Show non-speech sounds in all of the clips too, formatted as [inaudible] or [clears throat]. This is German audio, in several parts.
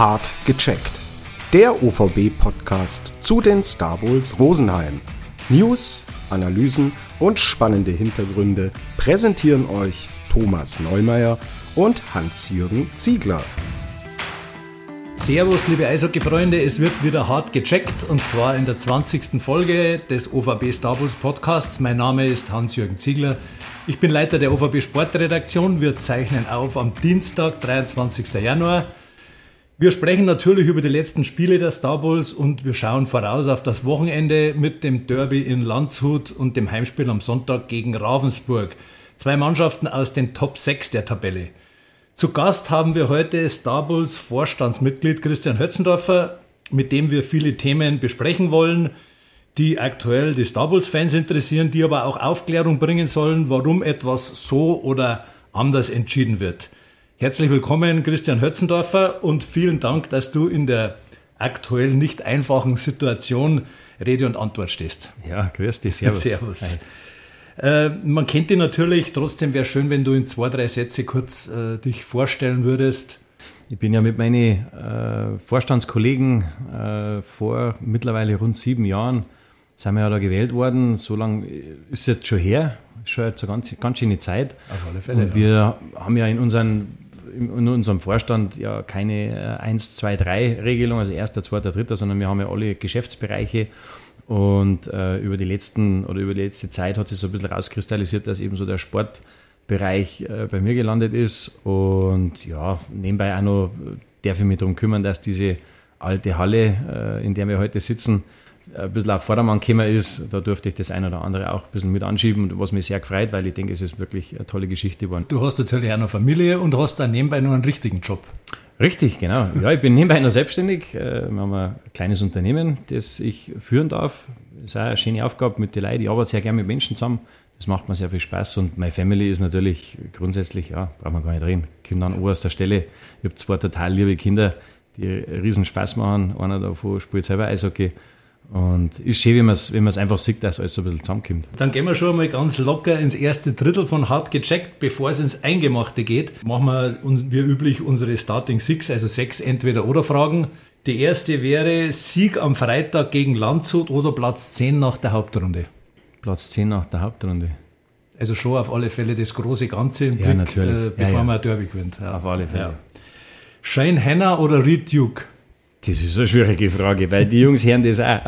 Hart gecheckt. Der OVB-Podcast zu den Star Bulls Rosenheim. News, Analysen und spannende Hintergründe präsentieren euch Thomas Neumeier und Hans-Jürgen Ziegler. Servus, liebe Eishockey-Freunde, es wird wieder hart gecheckt und zwar in der 20. Folge des OVB Star Bulls Podcasts. Mein Name ist Hans-Jürgen Ziegler. Ich bin Leiter der OVB Sportredaktion. Wir zeichnen auf am Dienstag, 23. Januar. Wir sprechen natürlich über die letzten Spiele der Star Bulls und wir schauen voraus auf das Wochenende mit dem Derby in Landshut und dem Heimspiel am Sonntag gegen Ravensburg. Zwei Mannschaften aus den Top 6 der Tabelle. Zu Gast haben wir heute Star Bulls Vorstandsmitglied Christian Hötzendorfer, mit dem wir viele Themen besprechen wollen, die aktuell die Star Bulls Fans interessieren, die aber auch Aufklärung bringen sollen, warum etwas so oder anders entschieden wird. Herzlich willkommen, Christian Hötzendorfer, und vielen Dank, dass du in der aktuell nicht einfachen Situation Rede und Antwort stehst. Ja, grüß dich, servus. [laughs] Servus. Äh, man kennt dich natürlich, trotzdem wäre schön, wenn du in zwei, drei Sätze kurz äh, dich vorstellen würdest. Ich bin ja mit meinen äh, Vorstandskollegen äh, vor mittlerweile rund sieben Jahren, sind wir ja da gewählt worden. So lange ist es jetzt schon her, schon jetzt eine ganz, ganz schöne Zeit. Auf alle Fälle. Und wir haben ja in unseren in unserem Vorstand ja keine 1, 2, 3 Regelung, also erster, zweiter, dritter, sondern wir haben ja alle Geschäftsbereiche. Und äh, über die letzten oder über die letzte Zeit hat sich so ein bisschen rauskristallisiert, dass eben so der Sportbereich äh, bei mir gelandet ist. Und ja, nebenbei auch noch darf ich mich darum kümmern, dass diese alte Halle, äh, in der wir heute sitzen, ein bisschen auf Vordermann gekommen ist. Da durfte ich das eine oder andere auch ein bisschen mit anschieben, was mich sehr gefreut, weil ich denke, es ist wirklich eine tolle Geschichte geworden. Du hast natürlich auch noch Familie und hast dann nebenbei noch einen richtigen Job. Richtig, genau. Ja, ich bin nebenbei noch selbstständig. Äh, wir haben ein kleines Unternehmen, das ich führen darf. Das ist auch eine schöne Aufgabe mit den Leuten. Ich arbeite sehr gerne mit Menschen zusammen. Das macht mir sehr viel Spaß. Und meine Family ist natürlich grundsätzlich, ja, braucht man gar nicht reden, kommt an oberster Stelle. Ich habe zwei total liebe Kinder, die riesen Spaß machen. Einer davon spielt selber Eishockey. Und ist schön, wenn man es wenn einfach sieht, dass alles so ein bisschen zusammenkommt. Dann gehen wir schon mal ganz locker ins erste Drittel von Hart gecheckt. Bevor es ins Eingemachte geht, machen wir wie üblich unsere Starting Six, also sechs Entweder-Oder-Fragen. Die erste wäre Sieg am Freitag gegen Landshut oder Platz 10 nach der Hauptrunde. Platz 10 nach der Hauptrunde. Also schon auf alle Fälle das große Ganze im Ja, Blick, natürlich. äh, Ja, bevor ja. man ein Derby gewinnt. Ja. Auf alle Fälle. Ja. Shane Hanna oder Reed Duke? Das ist eine schwierige Frage, weil die Jungs hören das auch.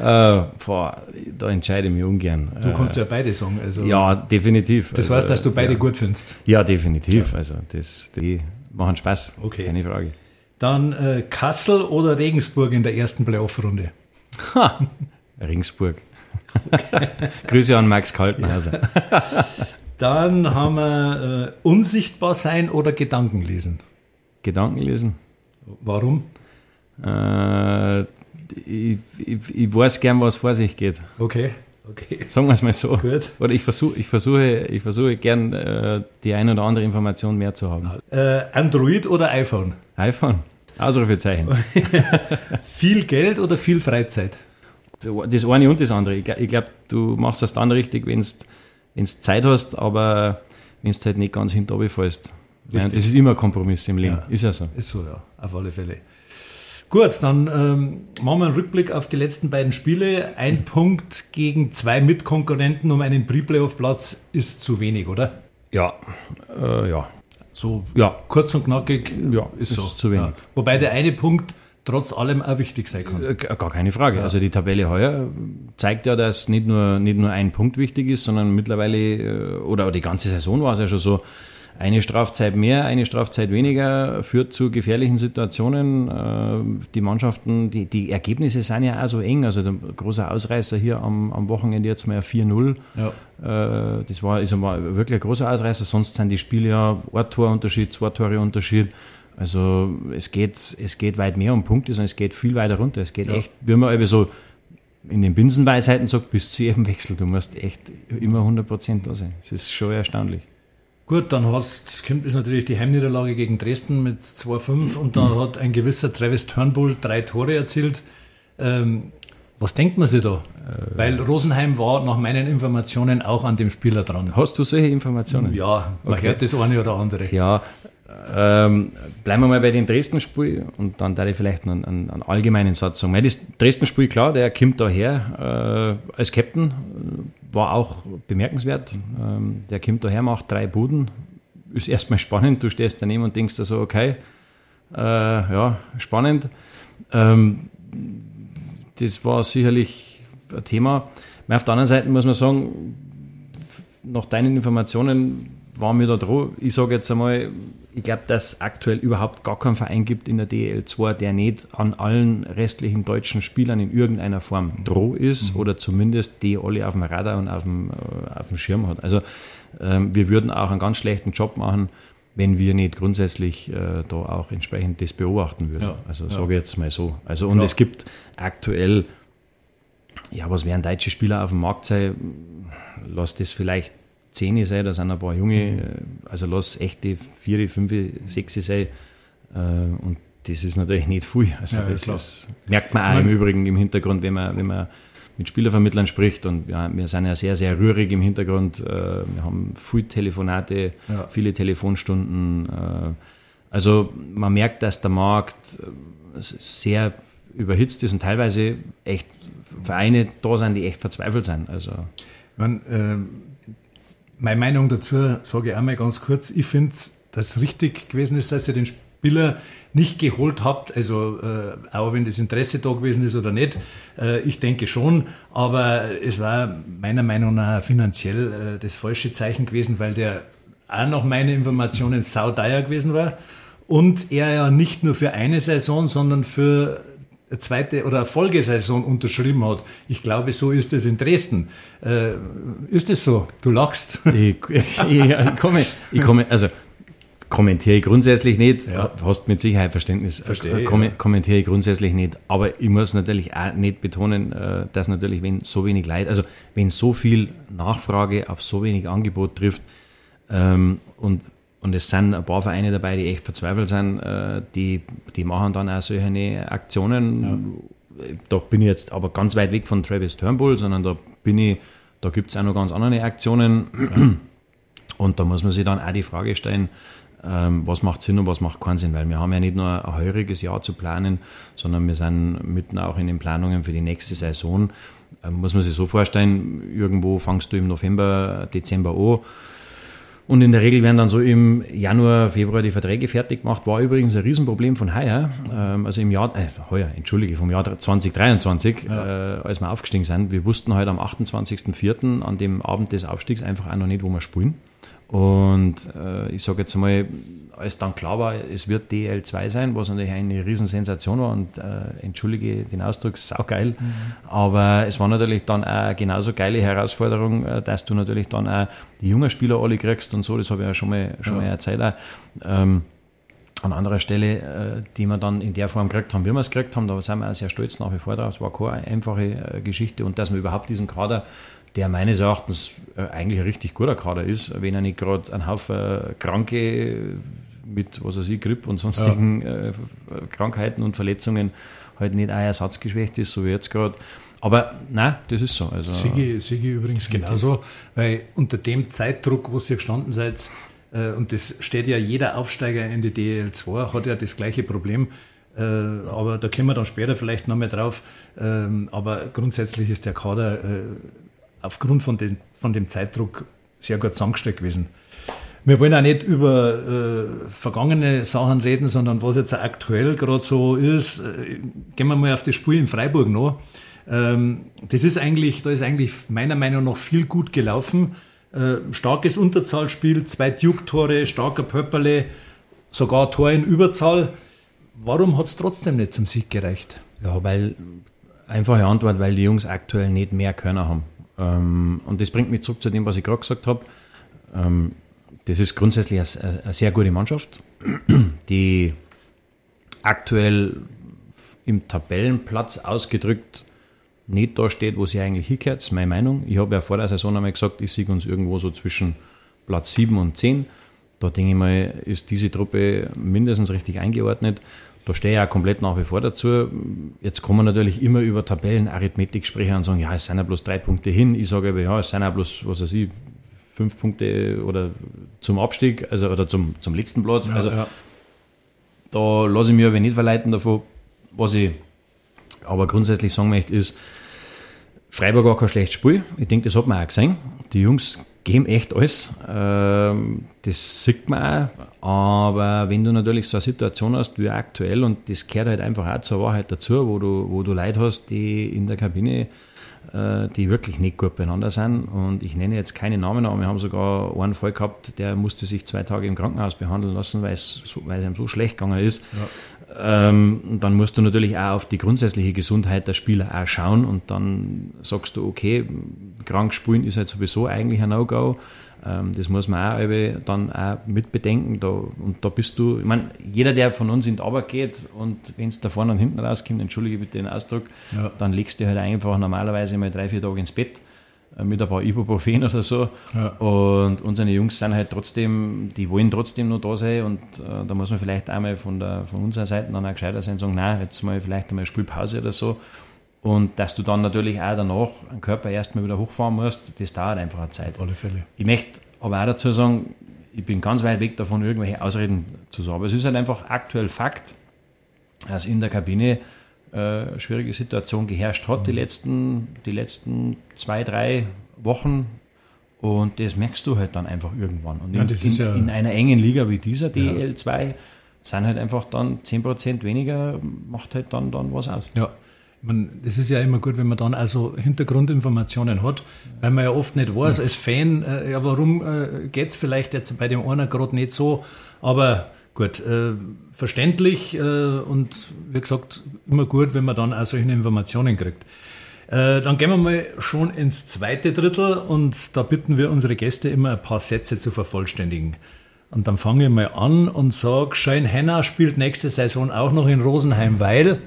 [laughs] äh, boah, da entscheide ich mich ungern. Du kannst ja beide sagen. Also Ja, definitiv. Das Also, heißt, dass du beide ja. gut findest. Ja, definitiv. Also das, die machen Spaß. Okay. Keine Frage. Dann äh, Kassel oder Regensburg in der ersten Playoff-Runde? Ringsburg. [laughs] Grüße an Max Kaltenhauser. Dann haben wir äh, unsichtbar sein oder Gedanken lesen. Gedanken lesen. Warum? Äh, ich, ich, ich weiß gern, was vor sich geht. Okay, okay. Sagen wir es mal so. Gut. Oder ich versuche, ich versuche, ich versuche gern äh, die ein oder andere Information mehr zu haben. Äh, Android oder iPhone? iPhone. Ausrufezeichen. [laughs] Viel Geld oder viel Freizeit? Das eine und das andere. Ich glaube, glaub, du machst das dann richtig, wenn du Zeit hast, aber wenn du halt nicht ganz hinterher fällst. Ja, das ist immer ein Kompromiss im Leben. Ja. Ist ja so. Ist so, ja, auf alle Fälle. Gut, dann ähm, machen wir einen Rückblick auf die letzten beiden Spiele. Ein Punkt gegen zwei Mitkonkurrenten um einen Pre-Playoff-Platz ist zu wenig, oder? Ja, äh, ja. So Ja. kurz und knackig Ja, ist ist so. zu wenig. Ja. Wobei der eine Punkt trotz allem auch wichtig sein kann. Äh, Gar keine Frage. Also die Tabelle heuer zeigt ja, dass nicht nur, nicht nur ein Punkt wichtig ist, sondern mittlerweile, äh, oder die ganze Saison war es ja schon so, eine Strafzeit mehr, eine Strafzeit weniger führt zu gefährlichen Situationen. Äh, Die Mannschaften, die, die Ergebnisse sind ja auch so eng. Also der große Ausreißer hier am, am Wochenende jetzt mal 4-0. Ja. Äh, Das war, ist einmal wirklich ein großer Ausreißer. Sonst sind die Spiele ja ein Torunterschied, zwei Tore Unterschied. Also es geht, es geht weit mehr um Punkte, sondern es geht viel weiter runter. Es geht Ja. echt, wie man eben so in den Binsenweisheiten sagt, bis zu jedem Wechsel. Du musst echt immer 100% da sein. Das ist schon erstaunlich. Gut, dann hast, kommt ist natürlich die Heimniederlage gegen Dresden mit 2-5 und da hat ein gewisser Travis Turnbull drei Tore erzielt. Ähm, was denkt man sich da? Weil Rosenheim war nach meinen Informationen auch an dem Spieler dran. Hast du solche Informationen? Ja, man Okay. hört das eine oder andere. Ja, ähm, bleiben wir mal bei den Dresden-Spiel und dann da ich vielleicht einen, einen, einen, allgemeinen Satz sagen. Das Dresden-Spiel, klar, der kommt daher äh, als Captain, war auch bemerkenswert. Ähm, der kommt daher, macht drei Buden, ist erstmal spannend. Du stehst daneben und denkst da so, okay, äh, ja, spannend. Ähm, das war sicherlich ein Thema. Auf der anderen Seite muss man sagen, nach deinen Informationen war mir da dran. Ich sage jetzt einmal, ich glaube, dass es aktuell überhaupt gar keinen Verein gibt in der DL2, der nicht an allen restlichen deutschen Spielern in irgendeiner Form droh ist mhm. oder zumindest die alle auf dem Radar und auf dem, äh, auf dem Schirm hat. Also ähm, wir würden auch einen ganz schlechten Job machen, wenn wir nicht grundsätzlich äh, da auch entsprechend das beobachten würden. Ja, also ja. sage ich jetzt mal so. Also und ja. es gibt aktuell, ja, was werden deutsche Spieler auf dem Markt sein? Lass das vielleicht zehn sein, da sind ein paar junge, mhm. äh, also lass echte vier, fünf, sechs sein. Äh, und das ist natürlich nicht viel. Also das ist, merkt man auch im Übrigen im Hintergrund, wenn man, wenn man mit Spielervermittlern spricht und ja, wir sind ja sehr, sehr rührig im Hintergrund. Äh, wir haben viele Telefonate, ja. viele Telefonstunden. Also man merkt, dass der Markt sehr überhitzt ist und teilweise echt Vereine da sind, die echt verzweifelt sind. Also man, äh, meine Meinung dazu sage ich einmal ganz kurz. Ich finde, dass es richtig gewesen ist, dass ihr den Spieler nicht geholt habt, also äh, auch wenn das Interesse da gewesen ist oder nicht, äh, ich denke schon, aber es war meiner Meinung nach finanziell äh, das falsche Zeichen gewesen, weil der auch nach meinen Informationen saudeier gewesen war. Und er ja nicht nur für eine Saison, sondern für zweite oder Folgesaison unterschrieben hat. Ich glaube, so ist es in Dresden. Äh, ist es so? Du lachst. Ich, ich, ich, komme, ich komme, also kommentiere ich grundsätzlich nicht. Ja. Hast mit Sicherheit Verständnis. Verstehe. Kom ja. Kommentiere ich grundsätzlich nicht. Aber ich muss natürlich auch nicht betonen, äh, dass natürlich, wenn so wenig Leid, also wenn so viel Nachfrage auf so wenig Angebot trifft ähm, und und es sind ein paar Vereine dabei, die echt verzweifelt sind, äh, die, die machen dann auch solche Aktionen. Ja. Da bin ich jetzt aber ganz weit weg von Travis Turnbull, sondern da bin ich, da gibt es auch noch ganz andere Aktionen. [clears throat] Und da muss man sich dann auch die Frage stellen, ähm, was macht Sinn und was macht keinen Sinn, weil wir haben ja nicht nur ein heuriges Jahr zu planen, sondern wir sind mitten auch in den Planungen für die nächste Saison. Ähm, muss man sich so vorstellen, irgendwo fangst du im November, Dezember an, und in der Regel werden dann so im Januar, Februar die Verträge fertig gemacht. War übrigens ein Riesenproblem von heuer. Ähm, also im Jahr, äh, heuer, entschuldige, vom Jahr 2023, ja. äh, als wir aufgestiegen sind. Wir wussten heute am 28.04. an dem Abend des Aufstiegs einfach auch noch nicht, wo wir spielen. Und äh, ich sage jetzt mal, als dann klar war, es wird DL2 sein, was natürlich eine Riesensensation war und äh, entschuldige den Ausdruck, saugeil. Mhm. Aber es war natürlich dann auch genauso geile Herausforderung, äh, dass du natürlich dann auch die jungen Spieler alle kriegst und so, das habe ich ja schon mal, schon ja. mal erzählt. Auch. Ähm, an anderer Stelle, äh, die wir dann in der Form gekriegt haben, wie wir es gekriegt haben, da sind wir auch sehr stolz nach wie vor drauf. Es war keine einfache äh, Geschichte und dass wir überhaupt diesen Kader der meines Erachtens äh, eigentlich ein richtig guter Kader ist, wenn er nicht gerade ein Haufen Kranke mit, was weiß ich, Grip und sonstigen ja. äh, Krankheiten und Verletzungen halt nicht auch ersatzgeschwächt ist, so wie jetzt gerade. Aber nein, das ist so. Also, Sigi, Sigi übrigens genauso, weil unter dem Zeitdruck, wo ihr gestanden seid, äh, und das steht ja jeder Aufsteiger in die DL2, hat ja das gleiche Problem. Äh, aber da kommen wir dann später vielleicht noch mehr drauf. Ähm, aber grundsätzlich ist der Kader äh, aufgrund von, den, von dem Zeitdruck sehr gut zusammengestellt gewesen. Wir wollen auch nicht über äh, vergangene Sachen reden, sondern was jetzt aktuell gerade so ist. Äh, gehen wir mal auf das Spiel in Freiburg noch. Ähm, das ist eigentlich, da ist eigentlich meiner Meinung nach viel gut gelaufen. Äh, starkes Unterzahlspiel, zwei Duke-Tore, starker Pöpperle, sogar Tor in Überzahl. Warum hat es trotzdem nicht zum Sieg gereicht? Ja, weil, einfache Antwort, weil die Jungs aktuell nicht mehr Körner haben. Ähm, und das bringt mich zurück zu dem, was ich gerade gesagt habe. Ähm, das ist grundsätzlich eine, sehr gute Mannschaft, [clears throat] die aktuell im Tabellenplatz ausgedrückt nicht da steht, wo sie eigentlich hingehört. Das ist meine Meinung. Ich habe ja vor der Saison einmal gesagt, ich sehe uns irgendwo so zwischen Platz 7 und 10. Da denke ich mal, ist diese Truppe mindestens richtig eingeordnet. Da stehe ich auch komplett nach wie vor dazu. Jetzt kommen wir natürlich immer über Tabellenarithmetik sprechen und sagen, ja, es sind ja bloß drei Punkte hin. Ich sage aber, ja, es sind ja bloß, was weiß ich, fünf Punkte oder zum Abstieg, also oder zum, zum letzten Platz. Ja, also ja. da lasse ich mich aber nicht verleiten davon. Was ich aber grundsätzlich sagen möchte, ist, Freiburg war kein schlechtes Spiel. Ich denke, das hat man auch gesehen. Die Jungs geben echt alles. Ähm, Das sieht man auch. Aber wenn du natürlich so eine Situation hast wie aktuell, und das gehört halt einfach auch zur Wahrheit dazu, wo du, wo du Leute hast, die in der Kabine, äh, die wirklich nicht gut beieinander sind. Und ich nenne jetzt keine Namen, aber wir haben sogar einen Fall gehabt, der musste sich zwei Tage im Krankenhaus behandeln lassen, weil es, weil es ihm so schlecht gegangen ist. Ähm, dann musst du natürlich auch auf die grundsätzliche Gesundheit der Spieler auch schauen und dann sagst du, okay, krank spielen ist halt sowieso eigentlich ein No-Go. Ähm, das muss man auch dann auch mit bedenken. Da, und da bist du, ich meine, jeder, der von uns in die Arbeit geht und wenn es da vorne und hinten rauskommt, entschuldige bitte den Ausdruck, Ja. dann legst du halt einfach normalerweise mal drei, vier Tage ins Bett mit ein paar Ibuprofen oder so. Ja. Und unsere Jungs sind halt trotzdem, die wollen trotzdem noch da sein und äh, da muss man vielleicht einmal von, der, von unserer Seite dann auch gescheiter sein und sagen, nein, jetzt mal vielleicht einmal Spielpause oder so. Und dass du dann natürlich auch danach den Körper erstmal wieder hochfahren musst, das dauert einfach eine Zeit. Auf alle Fälle. Ich möchte aber auch dazu sagen, ich bin ganz weit weg davon, irgendwelche Ausreden zu sagen. Aber es ist halt einfach aktuell Fakt, dass in der Kabine äh, schwierige Situation geherrscht hat, die, letzten, die letzten zwei, drei Wochen. Und das merkst du halt dann einfach irgendwann. Und in, Ja, in, ja- in einer engen Liga wie dieser DL2 sind halt einfach dann 10% weniger, macht halt dann, dann was aus. Ja, meine, das ist ja immer gut, wenn man dann also Hintergrundinformationen hat, weil man ja oft nicht weiß als Fan, äh, ja, warum äh, geht es vielleicht jetzt bei dem einen gerade nicht so, aber gut, äh, verständlich äh, und wie gesagt, immer gut, wenn man dann auch solche Informationen kriegt. Äh, dann gehen wir mal schon ins zweite Drittel und da bitten wir unsere Gäste immer ein paar Sätze zu vervollständigen. Und dann fange ich mal an und sage, Shane Henner spielt nächste Saison auch noch in Rosenheim, weil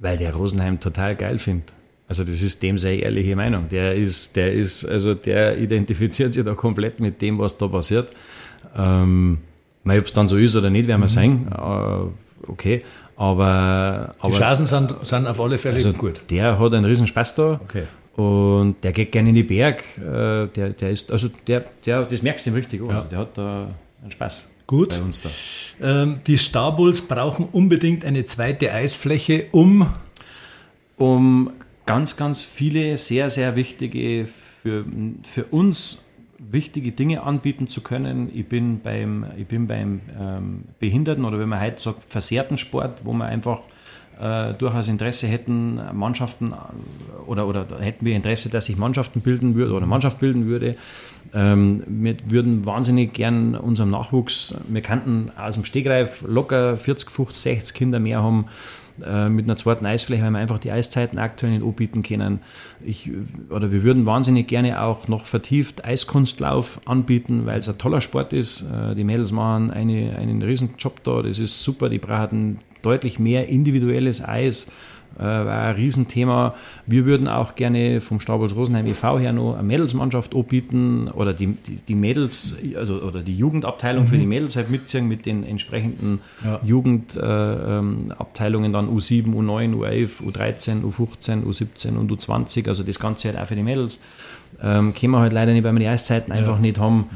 Weil der Rosenheim total geil findet. Also das ist dem seine ehrliche Meinung. Der ist, der ist, also der identifiziert sich da komplett mit dem, was da passiert. Ähm, ob es dann so ist oder nicht, werden wir sehen. Äh, okay. Aber, Die aber Chancen sind, sind auf alle Fälle also gut. der hat einen riesen Spaß da. Okay. Und der geht gerne in die Berg. Äh, der, der ist, also der, der, das merkst du ihm richtig. Ja. Also der hat da einen Spaß Gut. bei uns da. Ähm, die Star Bulls brauchen unbedingt eine zweite Eisfläche, um um ganz, ganz viele sehr, sehr wichtige, für, für uns wichtige Dinge anbieten zu können. Ich bin beim, ich bin beim ähm, Behinderten oder wenn man heute sagt, versehrten Sport, wo man einfach äh, durchaus Interesse hätten, Mannschaften äh, oder, oder hätten wir Interesse, dass sich Mannschaften bilden würde oder Mannschaft bilden würde. Ähm, wir würden wahnsinnig gern unserem Nachwuchs, wir könnten aus dem Stegreif locker 40, 50, 60 Kinder mehr haben äh, mit einer zweiten Eisfläche, weil wir einfach die Eiszeiten aktuell nicht anbieten können. Ich, oder wir würden wahnsinnig gerne auch noch vertieft Eiskunstlauf anbieten, weil es ein toller Sport ist. Äh, die Mädels machen eine, einen riesen Job da, das ist super, die brauchen deutlich mehr individuelles Eis. Äh, war ein Riesenthema. Wir würden auch gerne vom Stabels Rosenheim e.V. her noch eine Mädelsmannschaft anbieten oder die, die, die Mädels, also oder die Jugendabteilung für die Mädels halt mitziehen mit den entsprechenden Ja. Jugendabteilungen dann U7, U9, U11, U13, U15, U17 und U20, also das Ganze halt auch für die Mädels. Ähm, können wir halt leider nicht, weil wir die Eiszeiten einfach nicht haben.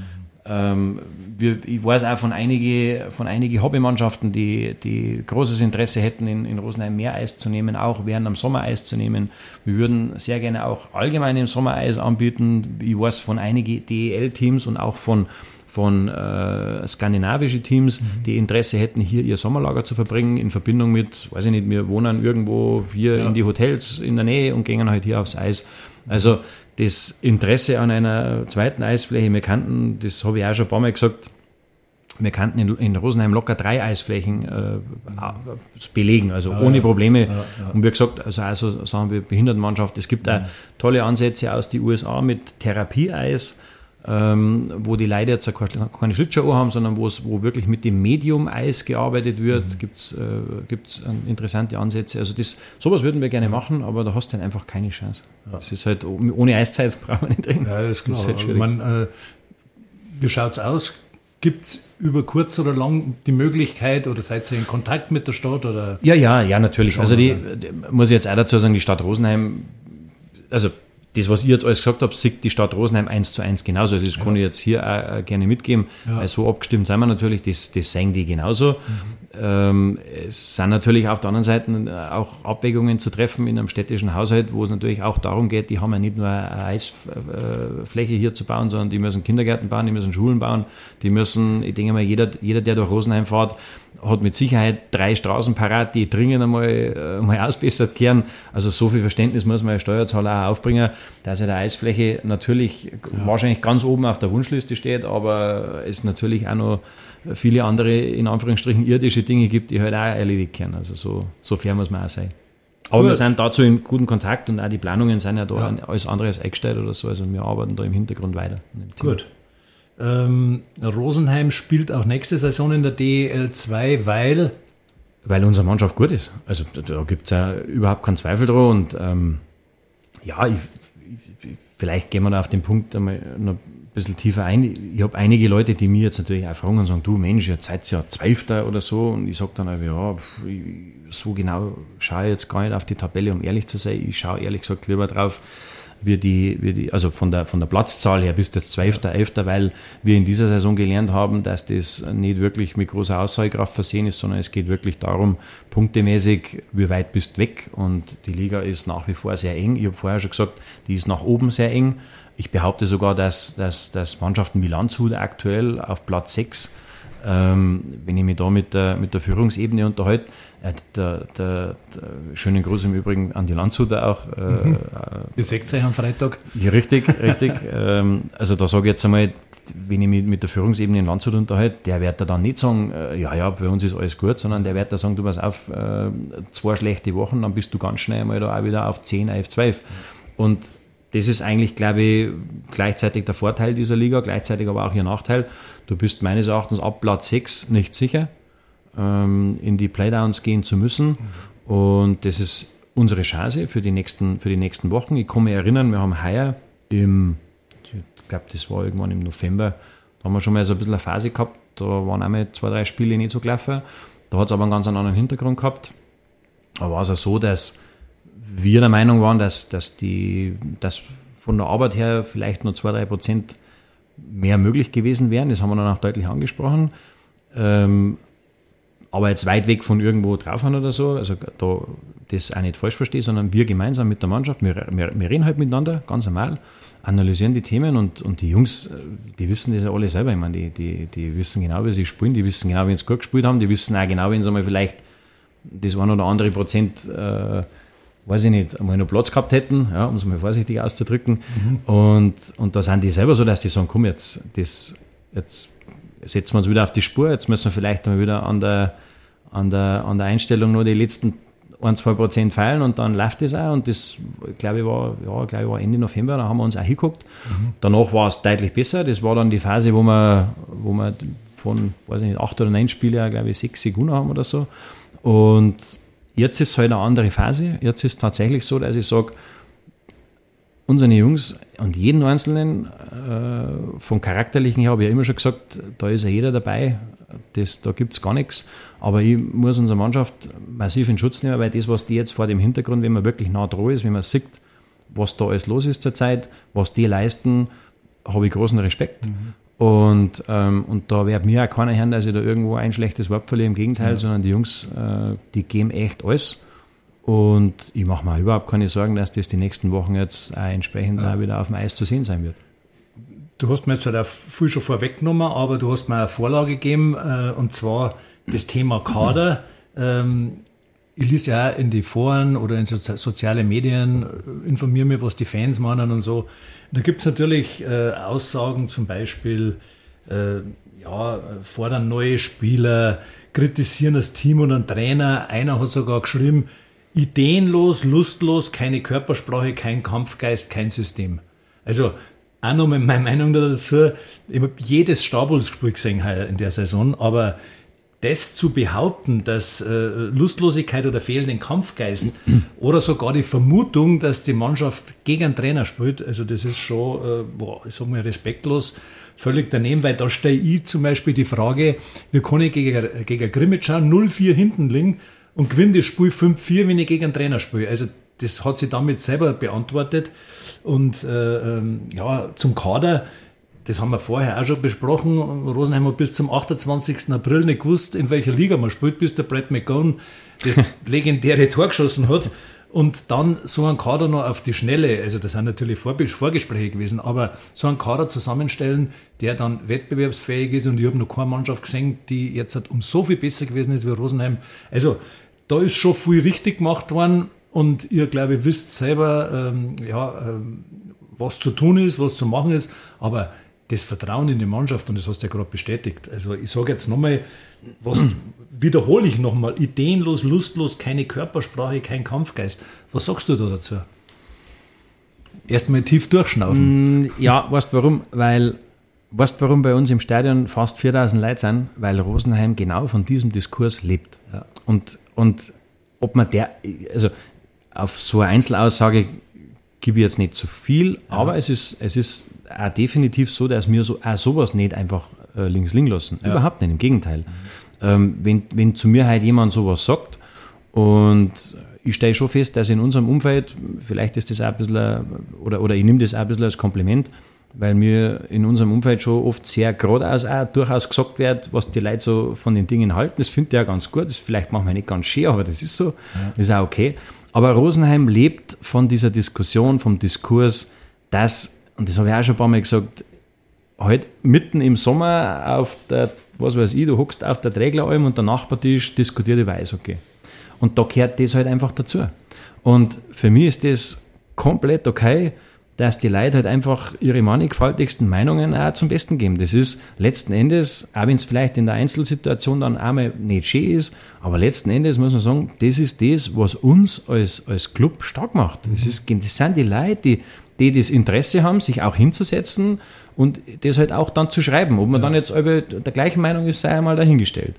Ähm, wir, ich weiß auch von einigen von einige Hobbymannschaften, die, die großes Interesse hätten, in, in Rosenheim mehr Eis zu nehmen, auch während am Sommer Eis zu nehmen. Wir würden sehr gerne auch allgemein im Sommer Eis anbieten. Ich weiß von einigen DEL-Teams und auch von von äh, skandinavische Teams, die Interesse hätten, hier ihr Sommerlager zu verbringen, in Verbindung mit, weiß ich nicht, wir wohnen irgendwo hier Ja. in die Hotels in der Nähe und gehen halt hier aufs Eis. Also das Interesse an einer zweiten Eisfläche, wir kannten, das habe ich auch schon ein paar Mal gesagt, wir kannten in, in Rosenheim locker drei Eisflächen äh, belegen, also ohne Probleme. Und wie gesagt, also, also sagen wir Behindertenmannschaft, es gibt auch tolle Ansätze aus den USA mit Therapieeis, ähm, wo die Leute jetzt keine Schlittschuhe haben, sondern wo es, wo wirklich mit dem Medium-Eis gearbeitet wird, gibt's äh, gibt's äh, interessante Ansätze. Also das, sowas würden wir gerne machen, aber da hast du dann einfach keine Chance. Das ist halt, ohne Eiszeit brauchen wir nicht drin. Ja, ist klar. Das ist halt Aber schwierig. man, äh, wie schaut es aus? Gibt es über kurz oder lang die Möglichkeit oder seid ihr in Kontakt mit der Stadt? Oder? Ja, ja, ja, natürlich. Schauen also die, die, muss ich jetzt auch dazu sagen, die Stadt Rosenheim, also das, was ich jetzt alles gesagt habe, sieht die Stadt Rosenheim eins zu eins genauso. Das ja. kann ich jetzt hier auch äh, gerne mitgeben, ja. weil so abgestimmt sind wir natürlich, das, das sehen die genauso. Mhm. Ähm, es sind natürlich auf der anderen Seite äh, auch Abwägungen zu treffen in einem städtischen Haushalt, wo es natürlich auch darum geht, die haben ja nicht nur eine Eisfläche hier zu bauen, sondern die müssen Kindergärten bauen, die müssen Schulen bauen, die müssen, ich denke mal, jeder, jeder der durch Rosenheim fährt, hat mit Sicherheit drei Straßen parat, die dringend einmal, äh, mal ausbessert kehren. Also so viel Verständnis muss man als Steuerzahler auch aufbringen, dass ja der Eisfläche natürlich ja. wahrscheinlich ganz oben auf der Wunschliste steht, aber es natürlich auch noch viele andere, in Anführungsstrichen, irdische Dinge gibt, die halt auch erledigt werden. Also so, so fair muss man auch sein. Aber Gut. wir sind dazu in gutem Kontakt und auch die Planungen sind ja da ja. alles andere als eingestellt oder so. Also wir arbeiten da im Hintergrund weiter. Gut. Ähm, Rosenheim spielt auch nächste Saison in der DEL2, weil. Weil unsere Mannschaft gut ist. Also da gibt es ja überhaupt keinen Zweifel dran. Und ähm, ja, ich, ich, vielleicht gehen wir da auf den Punkt einmal noch bisschen tiefer ein. Ich habe einige Leute, die mir jetzt natürlich auch fragen und sagen, du Mensch, jetzt seid ihr ja Zwölfter oder so. Und ich sage dann einfach, ja, so genau schaue ich jetzt gar nicht auf die Tabelle, um ehrlich zu sein. Ich schaue ehrlich gesagt lieber drauf, wie die, wie die, also von der, von der Platzzahl her bis das Zwölfter, Elfter, weil wir in dieser Saison gelernt haben, dass das nicht wirklich mit großer Aussagekraft versehen ist, sondern es geht wirklich darum, punktemäßig, wie weit bist du weg und die Liga ist nach wie vor sehr eng. Ich habe vorher schon gesagt, die ist nach oben sehr eng. Ich behaupte sogar, dass, dass, dass Mannschaften wie Landshut aktuell auf Platz 6, ähm, wenn ich mich da mit der, mit der Führungsebene unterhalte, äh, der, der, der, schönen Gruß im Übrigen an die Landshuter auch. Äh, mhm. [laughs] Ihr seht euch am Freitag. Ja, richtig, richtig. [laughs] ähm, also da sage ich jetzt einmal, wenn ich mich mit der Führungsebene in Landshut unterhalte, der wird da dann nicht sagen, äh, ja, ja, bei uns ist alles gut, sondern der wird da sagen, du pass auf, äh, zwei schlechte Wochen, dann bist du ganz schnell mal da auch wieder auf 10, auf 12. Und das ist eigentlich, glaube ich, gleichzeitig der Vorteil dieser Liga, gleichzeitig aber auch ihr Nachteil. Du bist meines Erachtens ab Platz 6 nicht sicher, ähm, in die Playdowns gehen zu müssen. Und das ist unsere Chance für die nächsten, für die nächsten Wochen. Ich kann mich erinnern, wir haben heuer im, ich glaube, das war irgendwann im November, da haben wir schon mal so ein bisschen eine Phase gehabt, da waren einmal zwei, drei Spiele nicht so gelaufen. Da hat es aber einen ganz anderen Hintergrund gehabt. Da war es auch so, dass wir der Meinung waren, dass, dass, die, dass von der Arbeit her vielleicht nur zwei, drei Prozent mehr möglich gewesen wären. Das haben wir dann auch deutlich angesprochen. Ähm, aber jetzt weit weg von irgendwo drauf haben oder so, also da das auch nicht falsch verstehe, sondern wir gemeinsam mit der Mannschaft, wir, wir, wir reden halt miteinander, ganz normal, analysieren die Themen und, und die Jungs, die wissen das ja alle selber. Ich meine, die, die, die wissen genau, wie sie spielen, die wissen genau, wie sie gut gespielt haben, die wissen auch genau, wenn sie mal vielleicht das ein oder andere Prozent äh, weiß ich nicht, einmal noch Platz gehabt hätten, ja, um es mal vorsichtig auszudrücken. Mhm. Und, und da sind die selber so, dass die sagen, komm, jetzt, das, jetzt setzen wir uns wieder auf die Spur, jetzt müssen wir vielleicht mal wieder an der, an der, an der Einstellung nur die letzten ein, zwei Prozent feilen und dann läuft das auch. Und das, glaube ich, war, ja, glaube ich, war Ende November, da haben wir uns auch hingeguckt. Mhm. Danach war es deutlich besser. Das war dann die Phase, wo wir, wo wir von, weiß ich nicht, acht oder neun Spiele, glaube ich, sechs Sekunden haben oder so. Und Jetzt ist es halt eine andere Phase. Jetzt ist es tatsächlich so, dass ich sage, unsere Jungs und jeden Einzelnen, äh, vom Charakterlichen her habe ich ja immer schon gesagt, da ist ja jeder dabei, das, da gibt es gar nichts. Aber ich muss unsere Mannschaft massiv in Schutz nehmen, weil das, was die jetzt vor dem Hintergrund, wenn man wirklich nah dran ist, wenn man sieht, was da alles los ist zurzeit, was die leisten, habe ich großen Respekt. Mhm. Und, ähm, und da wird mir auch keiner hören, dass ich da irgendwo ein schlechtes Wort verliere. Im Gegenteil, ja. sondern die Jungs, äh, die geben echt alles. Und ich mache mir überhaupt keine Sorgen, dass das die nächsten Wochen jetzt auch entsprechend ja. auch wieder auf dem Eis zu sehen sein wird. Du hast mir jetzt halt auch viel schon vorweggenommen, aber du hast mir eine Vorlage gegeben, äh, und zwar das Thema Kader. Ähm, ich lese ja auch in die Foren oder in so, soziale Medien, äh, informiere mich, was die Fans meinen und so. Da gibt es natürlich äh, Aussagen, zum Beispiel, ja, fordern neue Spieler, kritisieren das Team und einen Trainer. Einer hat sogar geschrieben, ideenlos, lustlos, keine Körpersprache, kein Kampfgeist, kein System. Also, auch nochmal meine Meinung dazu, ich habe jedes Stabholzspiel gesehen in der Saison, aber das zu behaupten, dass äh, Lustlosigkeit oder fehlenden Kampfgeist [clears throat] oder sogar die Vermutung, dass die Mannschaft gegen einen Trainer spielt, also das ist schon, äh, boah, ich sag mal, respektlos, völlig daneben, weil da stelle ich zum Beispiel die Frage, wir können gegen, gegen Grimmitschau 0-4 hinten liegen und gewinne das Spiel 5-4, wenn ich gegen einen Trainer spiele. Also das hat sie damit selber beantwortet. Und äh, ähm, ja, zum Kader, das haben wir vorher auch schon besprochen. Rosenheim hat bis zum 28. April nicht gewusst, in welcher Liga man spielt, bis der Brad McGowan das [laughs] legendäre Tor geschossen hat. Und dann so ein Kader noch auf die Schnelle, also das sind natürlich Vorgespräche gewesen, aber so ein Kader zusammenstellen, der dann wettbewerbsfähig ist und ich habe noch keine Mannschaft gesehen, die jetzt um so viel besser gewesen ist wie Rosenheim. Also da ist schon viel richtig gemacht worden und ihr, glaube ich, wisst selber, ähm, ja, ähm, was zu tun ist, was zu machen ist, aber das Vertrauen in die Mannschaft, und das hast du ja gerade bestätigt. Also ich sage jetzt nochmal, was [clears throat] wiederhole ich nochmal, ideenlos, lustlos, keine Körpersprache, kein Kampfgeist. Was sagst du da dazu? Erstmal tief durchschnaufen. Mm, ja, weißt du warum? Weil, weißt du warum bei uns im Stadion fast 4000 Leute sind? Weil Rosenheim genau von diesem Diskurs lebt. Ja. Und, und ob man der, also auf so eine Einzelaussage gebe ich jetzt nicht zu viel, ja. aber es ist, es ist auch definitiv so, dass wir so, auch sowas nicht einfach äh, links liegen lassen. Ja. Überhaupt nicht, im Gegenteil. Mhm. Ähm, wenn, wenn zu mir halt jemand sowas sagt und ich stelle schon fest, dass in unserem Umfeld, vielleicht ist das auch ein bisschen, oder, oder ich nehme das auch ein bisschen als Kompliment, weil mir in unserem Umfeld schon oft sehr geradeaus auch durchaus gesagt wird, was die Leute so von den Dingen halten. Das finde ich ja ganz gut. Das vielleicht machen wir nicht ganz schön, aber das ist so. Ja. Das ist auch okay. Aber Rosenheim lebt von dieser Diskussion, vom Diskurs, dass, und das habe ich auch schon ein paar Mal gesagt, halt mitten im Sommer auf der, was weiß ich, du hockst auf der Trägleralm und der Nachbartisch diskutiert über Eishockey. Und da gehört das halt einfach dazu. Und für mich ist das komplett okay, dass die Leute halt einfach ihre mannigfaltigsten Meinungen auch zum Besten geben. Das ist letzten Endes, auch wenn es vielleicht in der Einzelsituation dann einmal nicht schön ist, aber letzten Endes muss man sagen, das ist das, was uns als, als Club stark macht. Das, ist, das sind die Leute, die, die das Interesse haben, sich auch hinzusetzen und das halt auch dann zu schreiben. Ob man ja. dann jetzt der gleichen Meinung ist, sei einmal dahingestellt.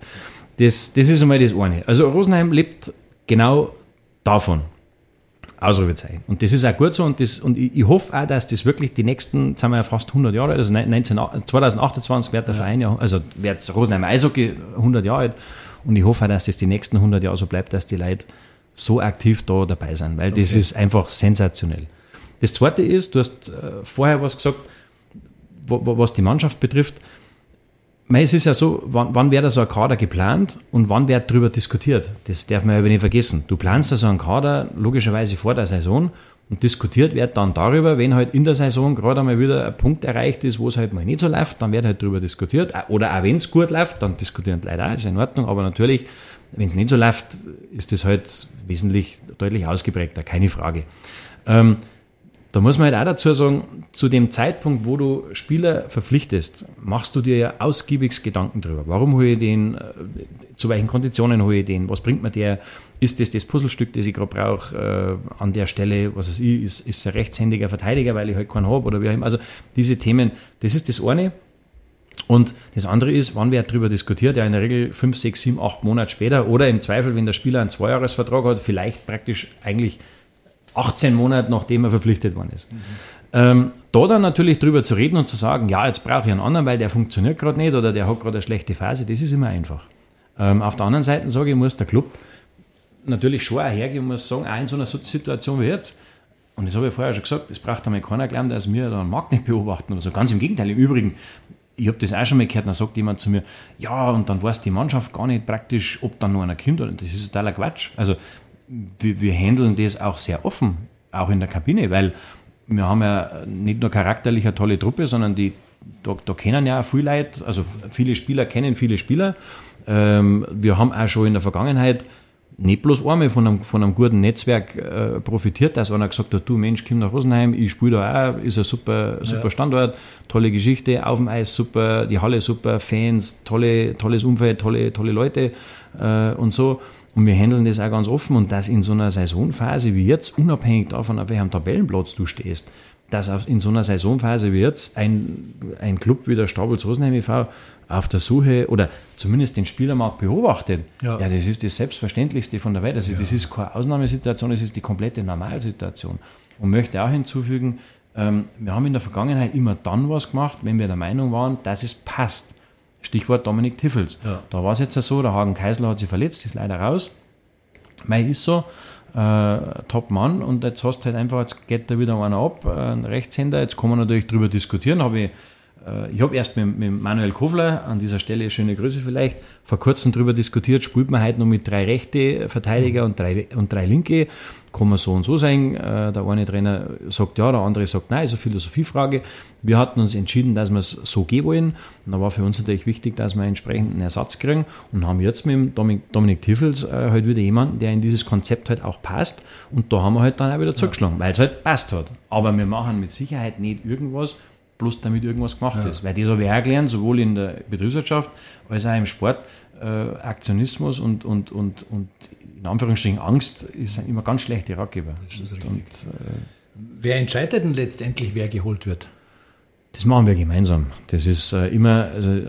Das, das ist einmal das eine. Also Rosenheim lebt genau davon. Ausrufezeichen. Und das ist auch gut so und, das, und ich, ich, hoffe auch, dass das wirklich die nächsten, jetzt sind wir ja fast 100 Jahre alt, also 19, 2028 wird der Verein ja, also wird Rosenheim Eishockey 100 Jahre alt und ich hoffe auch, dass das die nächsten 100 Jahre so bleibt, dass die Leute so aktiv da dabei sind, weil das ist einfach sensationell. Das zweite ist, du hast äh, vorher was gesagt, was die Mannschaft betrifft, es ist ja so, wann, wann wird da so ein Kader geplant und wann wird darüber diskutiert? Das darf man aber nicht vergessen. Du planst da so einen Kader logischerweise vor der Saison und diskutiert wird dann darüber, wenn halt in der Saison gerade einmal wieder ein Punkt erreicht ist, wo es halt mal nicht so läuft, dann wird halt darüber diskutiert. Oder auch wenn es gut läuft, dann diskutieren Leute auch, ist in Ordnung, aber natürlich, wenn es nicht so läuft, ist das halt wesentlich deutlich ausgeprägter, keine Frage. Ähm, da muss man halt auch dazu sagen, zu dem Zeitpunkt, wo du Spieler verpflichtest, machst du dir ja ausgiebigst Gedanken drüber. Warum hole ich den? Äh, zu welchen Konditionen hole ich den? Was bringt mir der? Ist das das Puzzlestück, das ich gerade brauche äh, an der Stelle? Was weiß ich, ist, ist ein rechtshändiger Verteidiger, weil ich halt keinen habe oder wie auch immer. Also diese Themen, das ist das eine. Und das andere ist, wann wird darüber diskutiert? Ja, in der Regel fünf, sechs, sieben, acht Monate später oder im Zweifel, wenn der Spieler einen Zweijahresvertrag hat, vielleicht praktisch eigentlich 18 Monate nachdem er verpflichtet worden ist. Mhm. Ähm, da dann natürlich drüber zu reden und zu sagen, ja, jetzt brauche ich einen anderen, weil der funktioniert gerade nicht oder der hat gerade eine schlechte Phase, das ist immer einfach. Ähm, auf der anderen Seite sage ich, muss der Club natürlich schon auch hergehen und muss sagen, auch in so einer Situation wie jetzt, und das habe ich vorher schon gesagt, das braucht einmal keiner glauben, dass wir da einen Markt nicht beobachten oder so. Ganz im Gegenteil. Im Übrigen, ich habe das auch schon mal gehört, dann sagt jemand zu mir, ja, und dann weiß die Mannschaft gar nicht praktisch, ob dann noch einer kommt. Oder das ist totaler Quatsch. Also wir, wir handeln das auch sehr offen, auch in der Kabine, weil wir haben ja nicht nur charakterlich eine tolle Truppe, sondern die, da, da kennen ja viele Leute, also viele Spieler kennen viele Spieler. Ähm, wir haben auch schon in der Vergangenheit nicht bloß einmal von einem, von einem guten Netzwerk äh, profitiert, dass einer gesagt hat, du Mensch, komm nach Rosenheim, ich spiele da auch, ist ein super, super ja. Standort, tolle Geschichte, auf dem Eis super, die Halle super, Fans, tolle, tolles Umfeld, tolle, tolle Leute äh, und so. Und wir handeln das auch ganz offen und dass in so einer Saisonphase wie jetzt, unabhängig davon, auf welchem Tabellenplatz du stehst, dass in so einer Saisonphase wie jetzt ein, ein Club wie der Stabels Rosenheim e.V. auf der Suche oder zumindest den Spielermarkt beobachtet. Ja. ja, das ist das Selbstverständlichste von der Welt. Also ja. das ist keine Ausnahmesituation, das ist die komplette Normalsituation. Und möchte auch hinzufügen, ähm, wir haben in der Vergangenheit immer dann was gemacht, wenn wir der Meinung waren, dass es passt. Stichwort Dominik Tiffels. Ja. Da war es jetzt so, der Hagen Keisler hat sich verletzt, ist leider raus. Mei ist so. äh, Top-Mann und jetzt hast du halt einfach, jetzt geht da wieder einer ab, ein Rechtshänder, jetzt kann man natürlich drüber diskutieren, habe ich äh, ich habe erst mit, mit, Manuel Kofler, an dieser Stelle schöne Grüße vielleicht, vor kurzem darüber diskutiert, spielt man heute noch mit drei rechte Verteidiger und drei, und drei linke. Kann man so und so sein. Äh, der eine Trainer sagt ja, der andere sagt nein, ist eine Philosophiefrage. Wir hatten uns entschieden, dass wir es so gehen wollen. Und da war für uns natürlich wichtig, dass wir entsprechend einen Ersatz kriegen und haben jetzt mit Dominik, Dominik Tiffels äh, halt wieder jemanden, der in dieses Konzept halt auch passt. Und da haben wir halt dann auch wieder zugeschlagen, ja. weil es halt passt hat. Aber wir machen mit Sicherheit nicht irgendwas, bloß damit irgendwas gemacht ja. ist. Weil das habe ich auch gelernt, sowohl in der Betriebswirtschaft als auch im Sport. Äh, Aktionismus und, und, und, und in Anführungsstrichen Angst ist immer ganz schlechte Ratgeber. Das ist richtig. Und, äh, wer entscheidet denn letztendlich, wer geholt wird? Das machen wir gemeinsam. Das ist äh, immer, also, äh,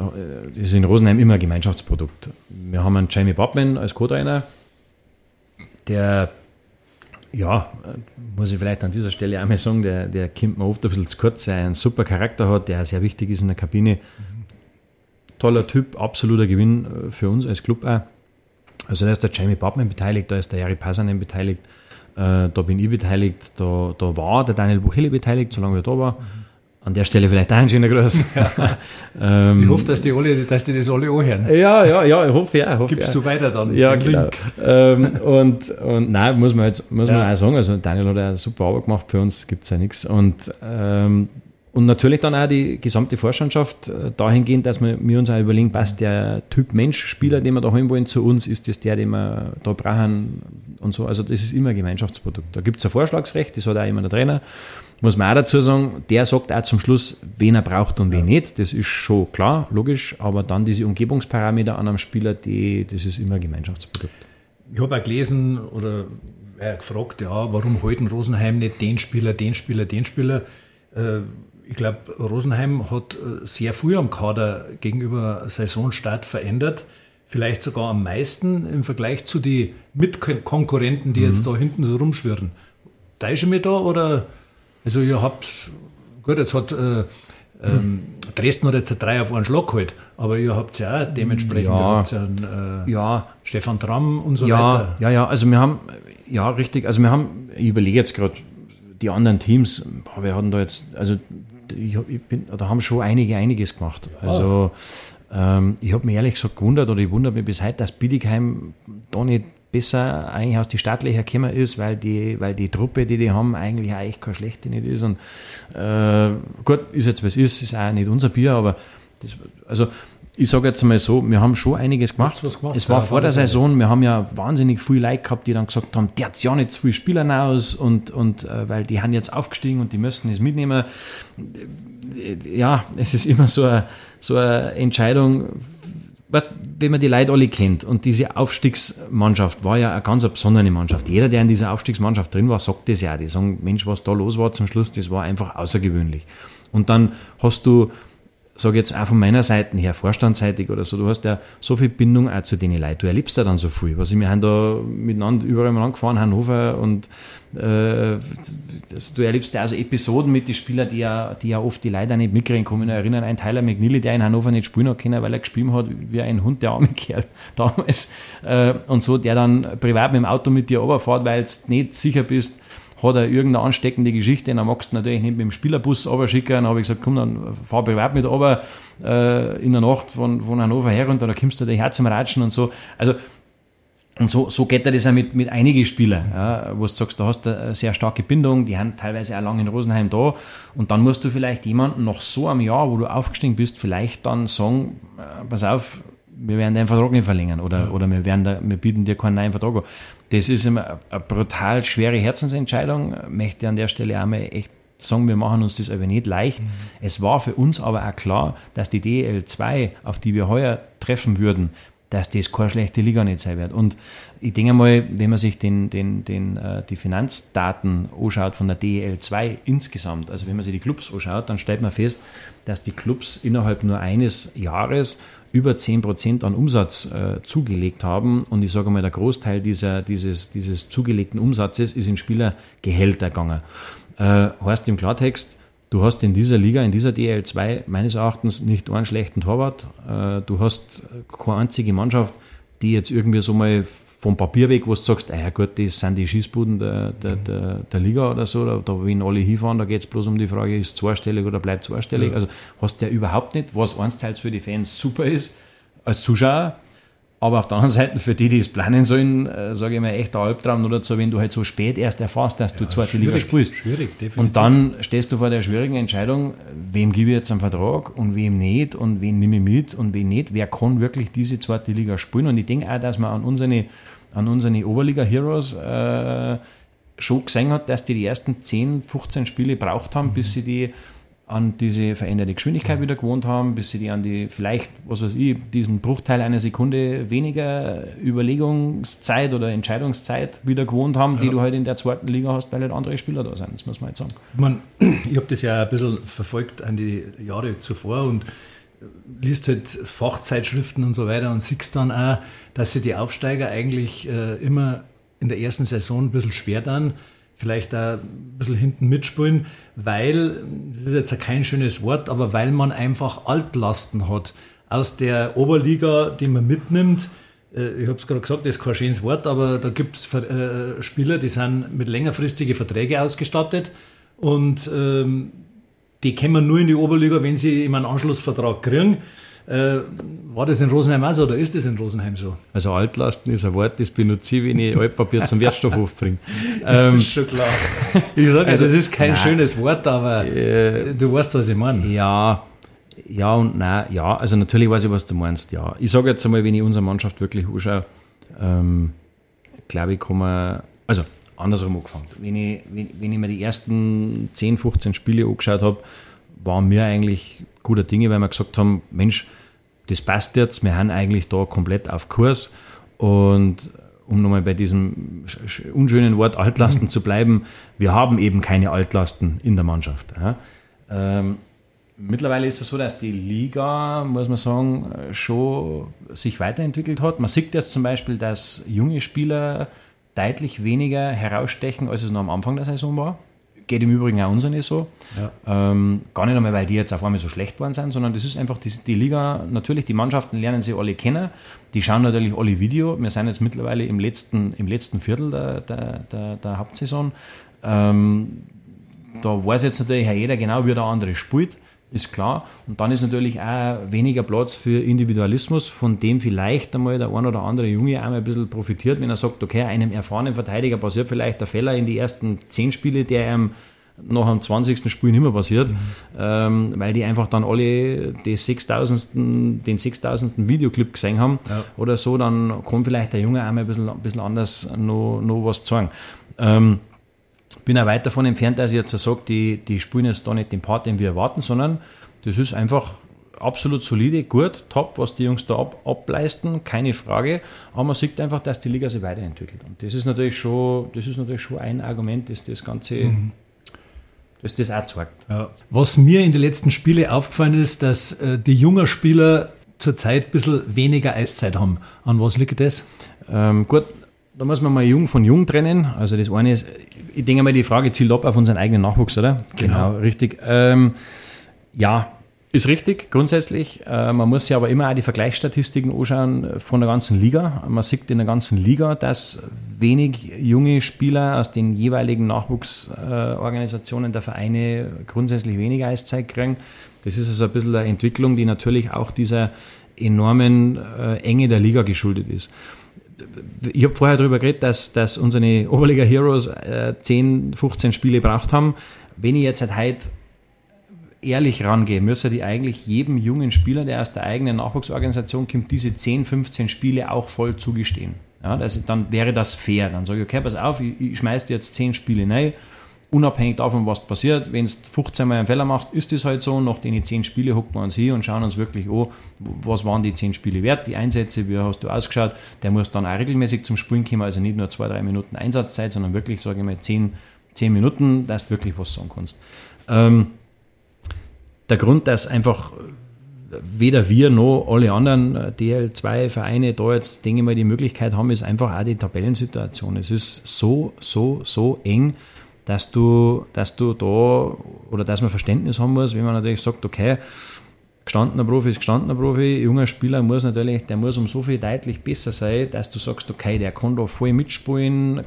das ist in Rosenheim immer ein Gemeinschaftsprodukt. Wir haben einen Jamie Bobman als Co-Trainer, der ja, muss ich vielleicht an dieser Stelle einmal sagen, der, der kommt mir oft ein bisschen zu kurz, der einen super Charakter hat, der sehr wichtig ist in der Kabine. Toller Typ, absoluter Gewinn äh, für uns als Club auch. Also da ist der Jamie Babman beteiligt, da ist der Jari Pasanen beteiligt, äh, da bin ich beteiligt, da, da war der Daniel Buchele beteiligt, solange er da war. Mhm. An der Stelle vielleicht auch ein schöner Gruß. [laughs] ähm, ich hoffe, dass die, alle, dass die das alle anhören. Ja, ja, ja, ich hoffe ja. Hoffe, Gibst ja. du weiter dann ja, den genau. Ähm, und, und nein, muss man, jetzt, muss ja. man auch sagen, also Daniel hat eine super Arbeit gemacht, für uns gibt es ja nichts. Und, ähm, und natürlich dann auch die gesamte Vorstandschaft äh, dahingehend, dass wir, wir uns auch überlegen, passt der Typ Mensch-Spieler, den wir da haben wollen, zu uns, ist das der, den wir da brauchen und so. Also das ist immer ein Gemeinschaftsprodukt. Da gibt es ein Vorschlagsrecht, das hat auch immer der Trainer muss man auch dazu sagen, der sagt auch zum Schluss, wen er braucht und wen nicht. Das ist schon klar, logisch, aber dann diese Umgebungsparameter an einem Spieler, die, das ist immer ein Gemeinschaftsprodukt. Ich habe auch gelesen oder gefragt, ja, warum halten Rosenheim nicht den Spieler, den Spieler, den Spieler? Äh, ich glaube, Rosenheim hat äh, sehr früh am Kader gegenüber Saisonstart verändert. Vielleicht sogar am meisten im Vergleich zu den Mitkonkurrenten, die mhm. jetzt da hinten so rumschwirren. Täusche mir da oder also ihr habt, gut, jetzt hat äh, ähm, Dresden hat jetzt ein Drei auf einen Schlag geholt, aber ihr habt ja auch dementsprechend ja, einen, äh, ja. Stefan Tramm und so ja, weiter. Ja, ja, also wir haben, ja, richtig, also wir haben, ich überlege jetzt gerade, die anderen Teams, boah, wir hatten da jetzt, also ich, ich bin, da haben schon einige einiges gemacht. Also ähm, ich habe mich ehrlich gesagt gewundert oder ich wundere mich bis heute, dass Biedigheim da nicht besser eigentlich aus die Stadtlöcher gekommen ist, weil die, weil die Truppe, die die haben, eigentlich auch echt keine schlechte nicht ist. Und äh, gut, ist jetzt was ist, ist auch nicht unser Bier, aber das, also ich sage jetzt mal so, wir haben schon einiges gemacht. gemacht. Es war ja, vor der Saison, wir haben ja wahnsinnig viel Leute gehabt, die dann gesagt haben, der hat ja nicht zu viel Spieler aus und, und äh, weil die haben jetzt aufgestiegen und die müssen es mitnehmen. Ja, es ist immer so eine, so eine Entscheidung, weißt, wenn man die Leute alle kennt und diese Aufstiegsmannschaft war ja eine ganz besondere Mannschaft. Jeder, der in dieser Aufstiegsmannschaft drin war, sagt das ja. Die sagen, Mensch, was da los war zum Schluss, das war einfach außergewöhnlich. Und dann hast du sage jetzt auch von meiner Seite her, vorstandsseitig oder so, du hast ja so viel Bindung auch zu den Leuten. Du erlebst ja dann so viel. Was ich, wir haben da miteinander überall mal angefahren, Hannover und äh, das, du erlebst ja also Episoden mit den Spielern, die ja, die ja oft die Leute nicht mitkriegen. Kann mich noch erinnern, ein Tyler McNeely, der in Hannover nicht spielen hat können, weil er gespielt hat wie ein Hund, der arme Kerl [laughs] damals. Äh, und so, der dann privat mit dem Auto mit dir runterfährt, weil du nicht sicher bist, hat er irgendeine ansteckende Geschichte, dann magst du natürlich nicht mit dem Spielerbus schicken. Dann habe ich gesagt, komm, dann fahr privat mit runter äh, in der Nacht von, von Hannover her und dann kommst du dir her zum Ratschen und so. Also, und so, so geht er das auch mit, mit einigen Spielern, ja, wo du sagst, du hast eine sehr starke Bindung, die haben teilweise auch lange in Rosenheim da und dann musst du vielleicht jemanden nach so einem Jahr, wo du aufgestiegen bist, vielleicht dann sagen, äh, pass auf, wir werden deinen Vertrag nicht verlängern oder, ja. oder wir, werden da, wir bieten dir keinen neuen Vertrag an. Das ist immer eine brutal schwere Herzensentscheidung. Möchte an der Stelle einmal echt sagen, wir machen uns das aber nicht leicht. Mhm. Es war für uns aber auch klar, dass die DL2, auf die wir heuer treffen würden, dass das keine schlechte Liga nicht sein wird. Und ich denke mal, wenn man sich den, den, den, äh, die Finanzdaten anschaut von der DEL2 insgesamt, also wenn man sich die Clubs anschaut, dann stellt man fest, dass die Clubs innerhalb nur eines Jahres über 10% an Umsatz äh, zugelegt haben. Und ich sage mal, der Großteil dieser, dieses, dieses zugelegten Umsatzes ist in Spielergehälter gegangen. Äh, heißt im Klartext, du hast in dieser Liga, in dieser DL2 meines Erachtens nicht einen schlechten Torwart. Äh, du hast keine einzige Mannschaft, die jetzt irgendwie so mal vom Papier weg, wo du sagst, ah ja gut, das sind die Schießbuden der, der, der, der Liga oder so, da, da wenn alle hinfahren, da geht es bloß um die Frage, ist zweistellig oder bleibt zweistellig. Ja. Also hast du ja überhaupt nicht, was einsteils für die Fans super ist, als Zuschauer, aber auf der anderen Seite, für die, die es planen sollen, äh, sage ich mal, echt ein Albtraum oder so, wenn du halt so spät erst erfährst, dass ja, du zweite Liga spielst. Schwierig, definitiv. Und dann stehst du vor der schwierigen Entscheidung, wem gebe ich jetzt einen Vertrag und wem nicht und wen nehme ich mit und wen nicht. Wer kann wirklich diese zweite Liga spielen? Und ich denke auch, dass man an unsere, an unsere Oberliga-Heroes äh, schon gesehen hat, dass die die ersten 10, 15 Spiele braucht haben, mhm. bis sie die an diese veränderte Geschwindigkeit wieder gewohnt haben, bis sie die an die vielleicht, was weiß ich, diesen Bruchteil einer Sekunde weniger Überlegungszeit oder Entscheidungszeit wieder gewohnt haben, die ja. du halt in der zweiten Liga hast, weil halt andere Spieler da sind, das muss man jetzt sagen. Ich, mein, [clears throat] ich habe das ja ein bisschen verfolgt an die Jahre zuvor und liest halt Fachzeitschriften und so weiter und siehst dann auch, dass sie die Aufsteiger eigentlich äh, immer in der ersten Saison ein bisschen schwer dann vielleicht auch ein bisschen hinten mitspielen, weil, das ist jetzt kein schönes Wort, aber weil man einfach Altlasten hat aus der Oberliga, die man mitnimmt. Äh, ich habe es gerade gesagt, das ist kein schönes Wort, aber da gibt es äh, Spieler, die sind mit längerfristigen Verträgen ausgestattet und ähm, die kommen nur in die Oberliga, wenn sie immer einen Anschlussvertrag kriegen. Äh, war das in Rosenheim auch so oder ist das in Rosenheim so? Also Altlasten ist ein Wort, das benutze ich, wenn ich Altpapier zum Wertstoffhof bringe. [laughs] Ähm, schon klar. [laughs] Ich sage, also, das ist kein nein, schönes Wort, aber äh, du weißt, was ich meine. Ja, ja und nein, ja, also natürlich weiß ich, was du meinst, ja. Ich sage jetzt einmal, wenn ich unsere Mannschaft wirklich anschaue, ähm, glaube ich, kann man, also andersrum angefangen. Wenn ich, wenn, wenn ich mir die ersten 10, 15 Spiele angeschaut habe, waren wir eigentlich guter Dinge, weil wir gesagt haben, Mensch, das passt jetzt, wir haben eigentlich da komplett auf Kurs und um nochmal bei diesem unschönen Wort Altlasten zu bleiben, wir haben eben keine Altlasten in der Mannschaft. Ja. Ähm, mittlerweile ist es so, dass die Liga, muss man sagen, schon sich weiterentwickelt hat. Man sieht jetzt zum Beispiel, dass junge Spieler deutlich weniger herausstechen, als es noch am Anfang der Saison war geht im Übrigen auch uns nicht so. Ja. Ähm, gar nicht einmal, weil die jetzt auf einmal so schlecht geworden sind, sondern das ist einfach die, die, Liga, natürlich, die Mannschaften lernen sie alle kennen, die schauen natürlich alle Video. Wir sind jetzt mittlerweile im letzten, im letzten Viertel der, der, der, der Hauptsaison. Ähm, da weiß jetzt natürlich jeder genau, wie der andere spielt ist klar. Und dann ist natürlich auch weniger Platz für Individualismus, von dem vielleicht einmal der ein oder andere Junge einmal ein bisschen profitiert, wenn er sagt, okay, einem erfahrenen Verteidiger passiert vielleicht der Fehler in die ersten zehn Spiele, der einem nach dem 20. Spiel nicht mehr passiert, mhm. ähm, weil die einfach dann alle die 6000, den 6000. Videoclip gesehen haben ja. oder so, dann kann vielleicht der Junge einmal ein bisschen, ein bisschen anders noch, noch was zeigen. Ähm, bin auch weit davon entfernt, dass ich jetzt sage, die, die spielen jetzt da nicht den Part, den wir erwarten, sondern das ist einfach absolut solide, gut, top, was die Jungs da ab, ableisten, keine Frage. Aber man sieht einfach, dass die Liga sich weiterentwickelt. Und das ist natürlich schon, das ist natürlich schon ein Argument, das das Ganze, mhm. das das auch zeigt. Ja. Was mir in den letzten Spielen aufgefallen ist, dass äh, die jungen Spieler zurzeit ein bisschen weniger Eiszeit haben. An was liegt das? Ähm, gut, da muss man mal jung von jung trennen. Also das eine ist, ich denke mal, die Frage zielt ab auf unseren eigenen Nachwuchs, oder? Genau, genau richtig. Ähm, ja, ist richtig, grundsätzlich. Äh, man muss sich aber immer auch die Vergleichsstatistiken anschauen von der ganzen Liga. Man sieht in der ganzen Liga, dass wenig junge Spieler aus den jeweiligen Nachwuchsorganisationen der Vereine grundsätzlich weniger Eiszeit kriegen. Das ist also ein bisschen eine Entwicklung, die natürlich auch dieser enormen äh, Enge der Liga geschuldet ist ich habe vorher darüber geredet, dass, dass unsere Oberliga Heroes äh, 10, 15 Spiele gebraucht haben. Wenn ich jetzt halt heute ehrlich rangehe, müsste die eigentlich jedem jungen Spieler, der aus der eigenen Nachwuchsorganisation kommt, diese 10, 15 Spiele auch voll zugestehen. Ja, das, dann wäre das fair. Dann sage ich, okay, pass auf, ich, ich schmeiße dir jetzt 10 Spiele rein unabhängig davon, was passiert, wenn du 15 Mal einen Fehler machst, ist das halt so. Nach den 10 Spiele hocken wir uns hier und schauen uns wirklich an, was waren die 10 Spiele wert, die Einsätze, wie hast du ausgeschaut. Der muss dann auch regelmäßig zum Spielen kommen, also nicht nur 2-3 Minuten Einsatzzeit, sondern wirklich, sage ich mal, 10, 10 Minuten, dass du wirklich was sagen kannst. Ähm, der Grund, dass einfach weder wir noch alle anderen äh, DL2-Vereine da jetzt, denke ich mal, die Möglichkeit haben, ist einfach auch die Tabellensituation. Es ist so, so, so eng dass du, dass du da oder dass man Verständnis haben muss, wenn man natürlich sagt, okay, gestandener Profi ist gestandener Profi. Junger Spieler muss natürlich, der muss um so viel deutlich besser sein, dass du sagst, okay, der kann da voll mitspielen,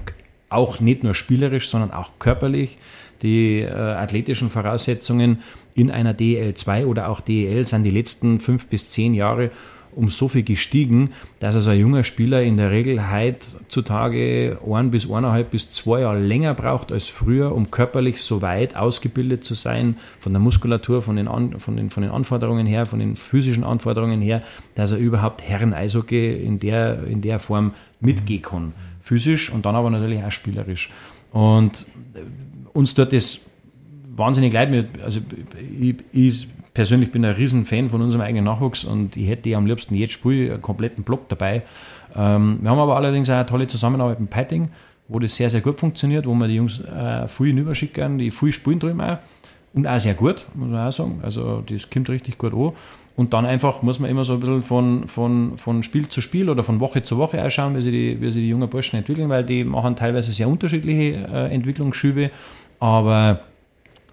auch nicht nur spielerisch, sondern auch körperlich. Die äh, athletischen Voraussetzungen in einer DL2 oder auch DEL sind die letzten fünf bis zehn Jahre um so viel gestiegen, dass also ein junger Spieler in der Regel heutzutage ein bis eineinhalb bis zwei Jahre länger braucht als früher, um körperlich so weit ausgebildet zu sein, von der Muskulatur, von den, An von den, von den Anforderungen her, von den physischen Anforderungen her, dass er überhaupt Herren-Eishockey in der, in der Form mitgehen kann. Physisch und dann aber natürlich auch spielerisch. Und uns tut das wahnsinnig leid. Also ich, ich persönlich bin ein Riesenfan von unserem eigenen Nachwuchs und ich hätte am liebsten jetzt Spiel einen kompletten Block dabei. Ähm, wir haben aber allerdings auch eine tolle Zusammenarbeit mit Piting, wo das sehr, sehr gut funktioniert, wo wir die Jungs äh, viel hinüberschicken, die viel spielen drüben auch. Und auch sehr gut, muss man auch sagen. Also das kommt richtig gut an. Und dann einfach muss man immer so ein bisschen von, von, von Spiel zu Spiel oder von Woche zu Woche ausschauen, wie sich die, wie sich die jungen Burschen entwickeln, weil die machen teilweise sehr unterschiedliche äh, Entwicklungsschübe. Aber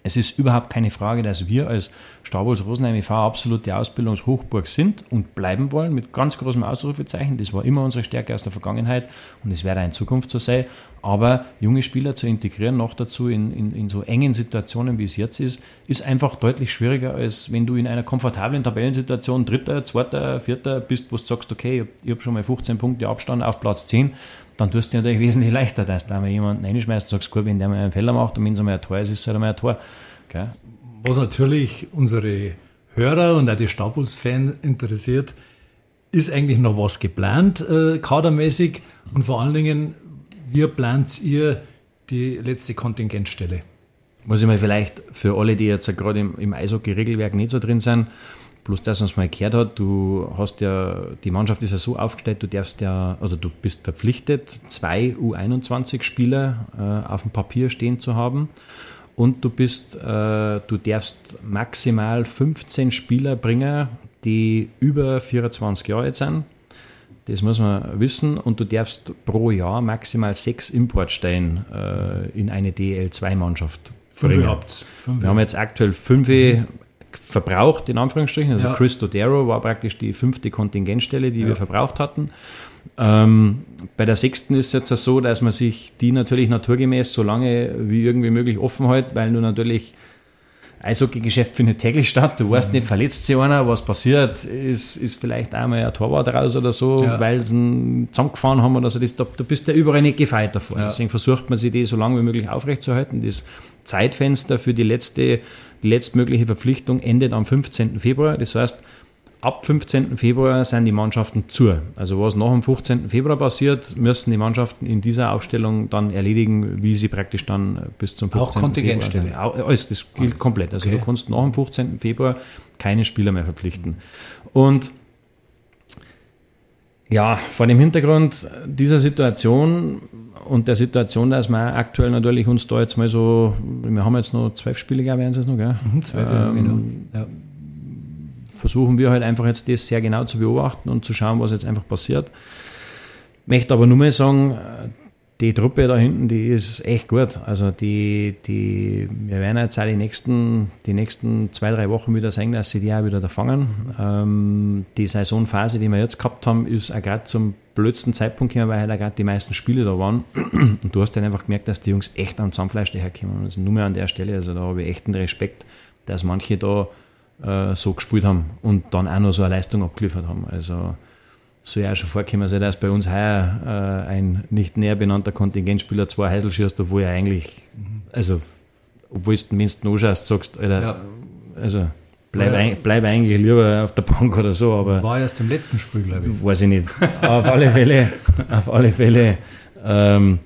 es ist überhaupt keine Frage, dass wir als Stabholz Rosenheim e.V. absolute Ausbildungshochburg sind und bleiben wollen, mit ganz großem Ausrufezeichen. Das war immer unsere Stärke aus der Vergangenheit und es werde auch in Zukunft so sein. Aber junge Spieler zu integrieren, noch dazu in, in, in so engen Situationen, wie es jetzt ist, ist einfach deutlich schwieriger, als wenn du in einer komfortablen Tabellensituation Dritter, Zweiter, Vierter bist, wo du sagst, okay, ich habe schon mal 15 Punkte Abstand auf Platz 10 dann tust du dir natürlich [laughs] wesentlich leichter, dass da mal jemand reinschmeißt, sagst, gut, wenn der mal einen Fehler macht und wenn es einmal ein Tor ist, ist es halt einmal ein Tor. Okay? Was natürlich unsere Hörer und auch die Stabholz-Fans interessiert, ist eigentlich noch was geplant, äh, kadermäßig und vor allen Dingen, wie plant ihr die letzte Kontingentstelle? Muss ich mal vielleicht für alle, die jetzt gerade im, im Eishockey-Regelwerk nicht so drin sind, Bloß das, was man gehört hat, du hast ja, die Mannschaft ist ja so aufgestellt, du darfst ja, oder du bist verpflichtet, zwei U21-Spieler äh, auf dem Papier stehen zu haben. Und du bist, äh, du darfst maximal 15 Spieler bringen, die über 24 Jahre alt sind. Das muss man wissen. Und du darfst pro Jahr maximal sechs Importstellen äh, in eine DL2-Mannschaft bringen. Wir haben jetzt aktuell fünf mhm verbraucht, in Anführungsstrichen. Also ja. Chris Dodero war praktisch die fünfte Kontingentstelle, die ja. wir verbraucht hatten. Ähm, bei der sechsten ist es jetzt so, dass man sich die natürlich naturgemäß so lange wie irgendwie möglich offen hält, weil du natürlich Eishockey-Geschäft findet täglich statt. Du weißt mhm. nicht, verletzt sich einer, was passiert, ist, ist vielleicht einmal ein Torwart raus oder so, ja. weil sie ihn zusammengefahren haben oder so. Das, da, du bist ja überall nicht gefeit davor. Ja. Deswegen versucht man sich die so lange wie möglich aufrechtzuerhalten. Das Zeitfenster für die letzte die letztmögliche Verpflichtung endet am 15. Februar. Das heißt, ab 15. Februar sind die Mannschaften zu. Also was nach dem 15. Februar passiert, müssen die Mannschaften in dieser Aufstellung dann erledigen, wie sie praktisch dann bis zum 15. Auch Kontingentstelle. Februar. Alles, das gilt Alles. komplett. Also okay. du kannst nach dem 15. Februar keine Spieler mehr verpflichten. Und ja, vor dem Hintergrund dieser Situation und der Situation, dass wir aktuell natürlich uns da jetzt mal so, wir haben jetzt noch zwölf Spiele, glaube ich, es noch, gell? Mhm, zwölf, ähm, genau. Ja. Versuchen wir halt einfach jetzt das sehr genau zu beobachten und zu schauen, was jetzt einfach passiert. Möchte aber nur mal sagen, die Truppe da hinten, die ist echt gut. Also die, die, wir werden jetzt auch die nächsten, die nächsten zwei, drei Wochen wieder sehen, dass sie die auch wieder da fangen. Ähm, die Saisonphase, die wir jetzt gehabt haben, ist auch gerade zum blödsten Zeitpunkt gekommen, weil halt auch gerade die meisten Spiele da waren. [clears throat] Und du hast dann einfach gemerkt, dass die Jungs echt am Zahnfleisch daherkommen. Also nur mehr an der Stelle, also da habe ich echt einen Respekt, dass manche da äh, so gespielt haben und dann auch noch so eine Leistung abgeliefert haben. Also soll ja auch schon vorkommen sein, dass bei uns heuer äh, ein nicht näher benannter Kontingentspieler zwei Heisel schießt, obwohl er eigentlich, also, obwohl du, du anschaust, sagst, Alter, ja. also, bleib, ja. ein, bleib eigentlich lieber auf der Bank oder so, aber. War erst im letzten Spiel, glaube ich. Weiß ich nicht. auf alle Fälle, auf alle Fälle, ähm,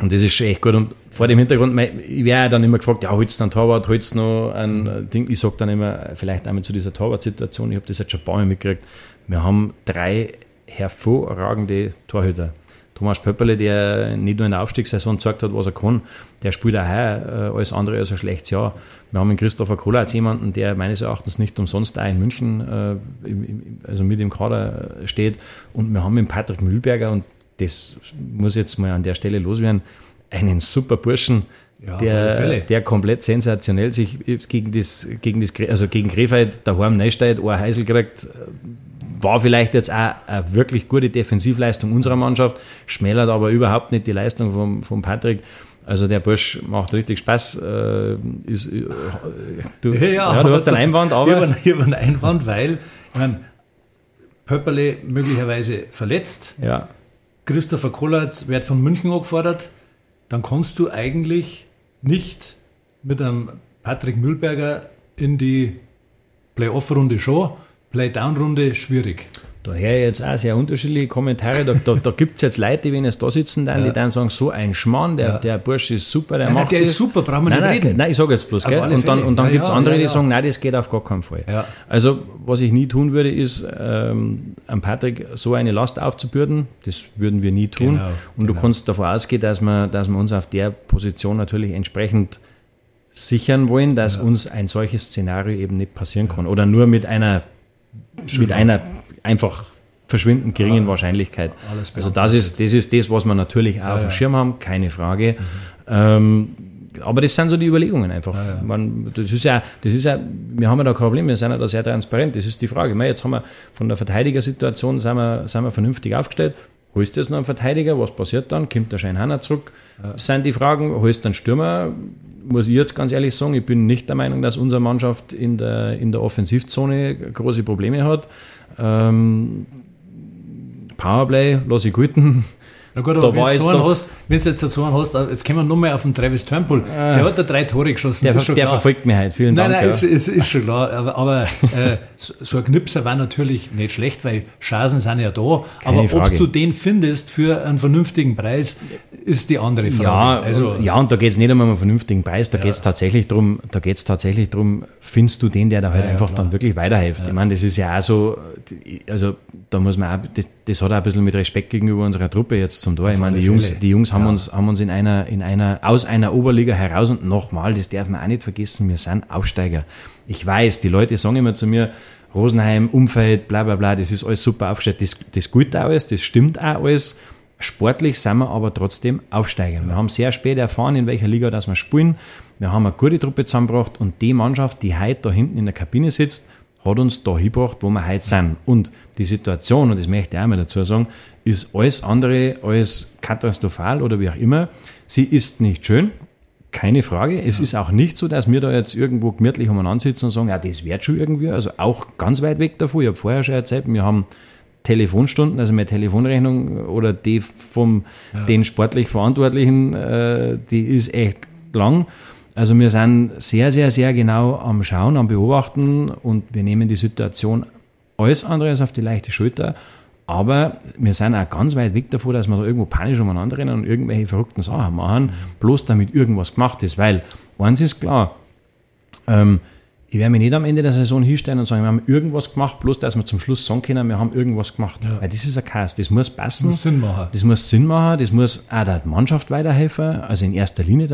und das ist schon echt gut. Und vor dem Hintergrund, ich wäre ja dann immer gefragt, ja, holst du einen Torwart, holst du noch ein Ding. Ich sage dann immer, vielleicht einmal zu dieser Torwart-Situation, ich habe das jetzt schon ein paar Mal mitgekriegt, wir haben drei hervorragende Torhüter. Thomas Pöpperle, der nicht nur in der Aufstiegssaison gezeigt hat, was er kann, der spielt auch heuer äh, alles andere als ein schlechtes Jahr. Wir haben in Christopher Kolatz jemanden, der meines Erachtens nicht umsonst auch in München äh, also mit im Kader steht. Und wir haben mit Patrick Mühlberger, und das muss jetzt mal an der Stelle loswerden, einen super Burschen, Ja, der, der komplett sensationell sich gegen das, gegen das, also gegen Krefeld daheim Neustadt ein Heisel kriegt. War vielleicht jetzt auch eine wirklich gute Defensivleistung unserer Mannschaft, schmälert aber überhaupt nicht die Leistung von, von Patrick. Also der Bursch macht richtig Spaß. Äh, ist, äh, du, ja, du hast einen Einwand, Ich habe aber einen, ich hab einen Einwand, weil, ich meine, Pöpperle möglicherweise verletzt, ja, Christopher Kollatz wird von München angefordert, dann kannst du eigentlich nicht mit einem Patrick Mühlberger in die Play-Off-Runde schon, Play-Down-Runde schwierig. Da höre ich jetzt auch sehr unterschiedliche Kommentare. Da, da, da gibt es jetzt Leute, die, wenn jetzt da sitzen, dann, die dann sagen, so ein Schmarrn, der, Ja. der Bursch ist super, der Nein, nein, macht der das. ist super, brauchen wir nein, nicht nein, reden. Nein, ich sage jetzt bloß, gell? Und dann, und dann Ja, gibt es ja, andere, ja, die ja. sagen, nein, das geht auf gar keinen Fall. Ja. Also, was ich nie tun würde, ist, ähm, am Patrick so eine Last aufzubürden. Das würden wir nie tun. Genau, und du genau. kannst davon ausgehen, dass wir, dass wir uns auf der Position natürlich entsprechend sichern wollen, dass uns ein solches Szenario eben nicht passieren kann. Oder nur mit einer, mit einer einfach verschwindend geringen Wahrscheinlichkeit. Alles Also das ist, das ist das, was wir natürlich auch auf dem Schirm haben, keine Frage. Ähm, aber das sind so die Überlegungen einfach. Man, das ist ja, das ist ja, wir haben ja da kein Problem, wir sind ja da sehr transparent. Das ist die Frage. Jetzt haben wir von der Verteidigersituation sind wir, sind wir vernünftig aufgestellt. Holst du jetzt noch einen Verteidiger? Was passiert dann? Kommt der Scheinhanner zurück? Das sind die Fragen. Holst du einen Stürmer? Muss ich jetzt ganz ehrlich sagen, ich bin nicht der Meinung, dass unsere Mannschaft in der, in der Offensivzone große Probleme hat. Ähm, Powerplay, lasse ich guten. Na gut, aber wenn du es so einen hast, wenn du jetzt so einen hast, jetzt kommen wir nochmal auf den Travis Turnbull. Der hat da drei Tore geschossen. Der, der verfolgt mich halt. Vielen Nein, Dank. nein, ja. ist, ist, ist schon klar. Aber, aber äh, so ein Knipser war natürlich nicht schlecht, weil Chancen sind ja da. aber ob du den findest für einen vernünftigen Preis, ist die andere Frage. Ja, also, ja, und da geht es nicht um einen vernünftigen Preis, da geht es tatsächlich drum, da geht's tatsächlich findest du den, der da halt ja, einfach klar. dann wirklich weiterhilft. Ich meine, das ist ja auch so, also da muss man auch, das, das hat auch ein bisschen mit Respekt gegenüber unserer Truppe jetzt zum Tor. Ich meine, die Jungs, die Jungs haben uns, haben uns in einer, in einer, aus einer Oberliga heraus und nochmal, das darf man auch nicht vergessen, wir sind Aufsteiger. Ich weiß, die Leute sagen immer zu mir, Rosenheim, Umfeld, bla bla bla, das ist alles super aufgestellt. Das, das gilt auch alles, das stimmt auch alles. Sportlich sind wir aber trotzdem Aufsteiger. Wir haben sehr spät erfahren, in welcher Liga das wir spielen. Wir haben eine gute Truppe zusammengebracht und die Mannschaft, die heute da hinten in der Kabine sitzt, hat uns da hingebracht, wo wir heute sind. Und die Situation, und das möchte ich auch mal dazu sagen, ist alles andere als katastrophal oder wie auch immer. Sie ist nicht schön, keine Frage. Es ist auch nicht so, dass wir da jetzt irgendwo gemütlich umeinander sitzen und sagen, ja, das wird schon irgendwie. Also auch ganz weit weg davon. Ich habe vorher schon erzählt, wir haben Telefonstunden, also meine Telefonrechnung oder die vom den sportlich Verantwortlichen, äh, die ist echt lang. Also wir sind sehr, sehr, sehr genau am Schauen, am Beobachten und wir nehmen die Situation alles andere als auf die leichte Schulter. Aber wir sind auch ganz weit weg davon, dass wir da irgendwo panisch umeinander rennen und irgendwelche verrückten Sachen machen, bloß damit irgendwas gemacht ist. Weil eins ist klar, ähm, ich werde mich nicht am Ende der Saison hinstellen und sagen, wir haben irgendwas gemacht, bloß dass wir zum Schluss sagen können, wir haben irgendwas gemacht. Weil das ist ein Chaos. Das muss passen. Muss Sinn machen. Das muss Sinn machen, das muss auch der Mannschaft weiterhelfen, also in erster Linie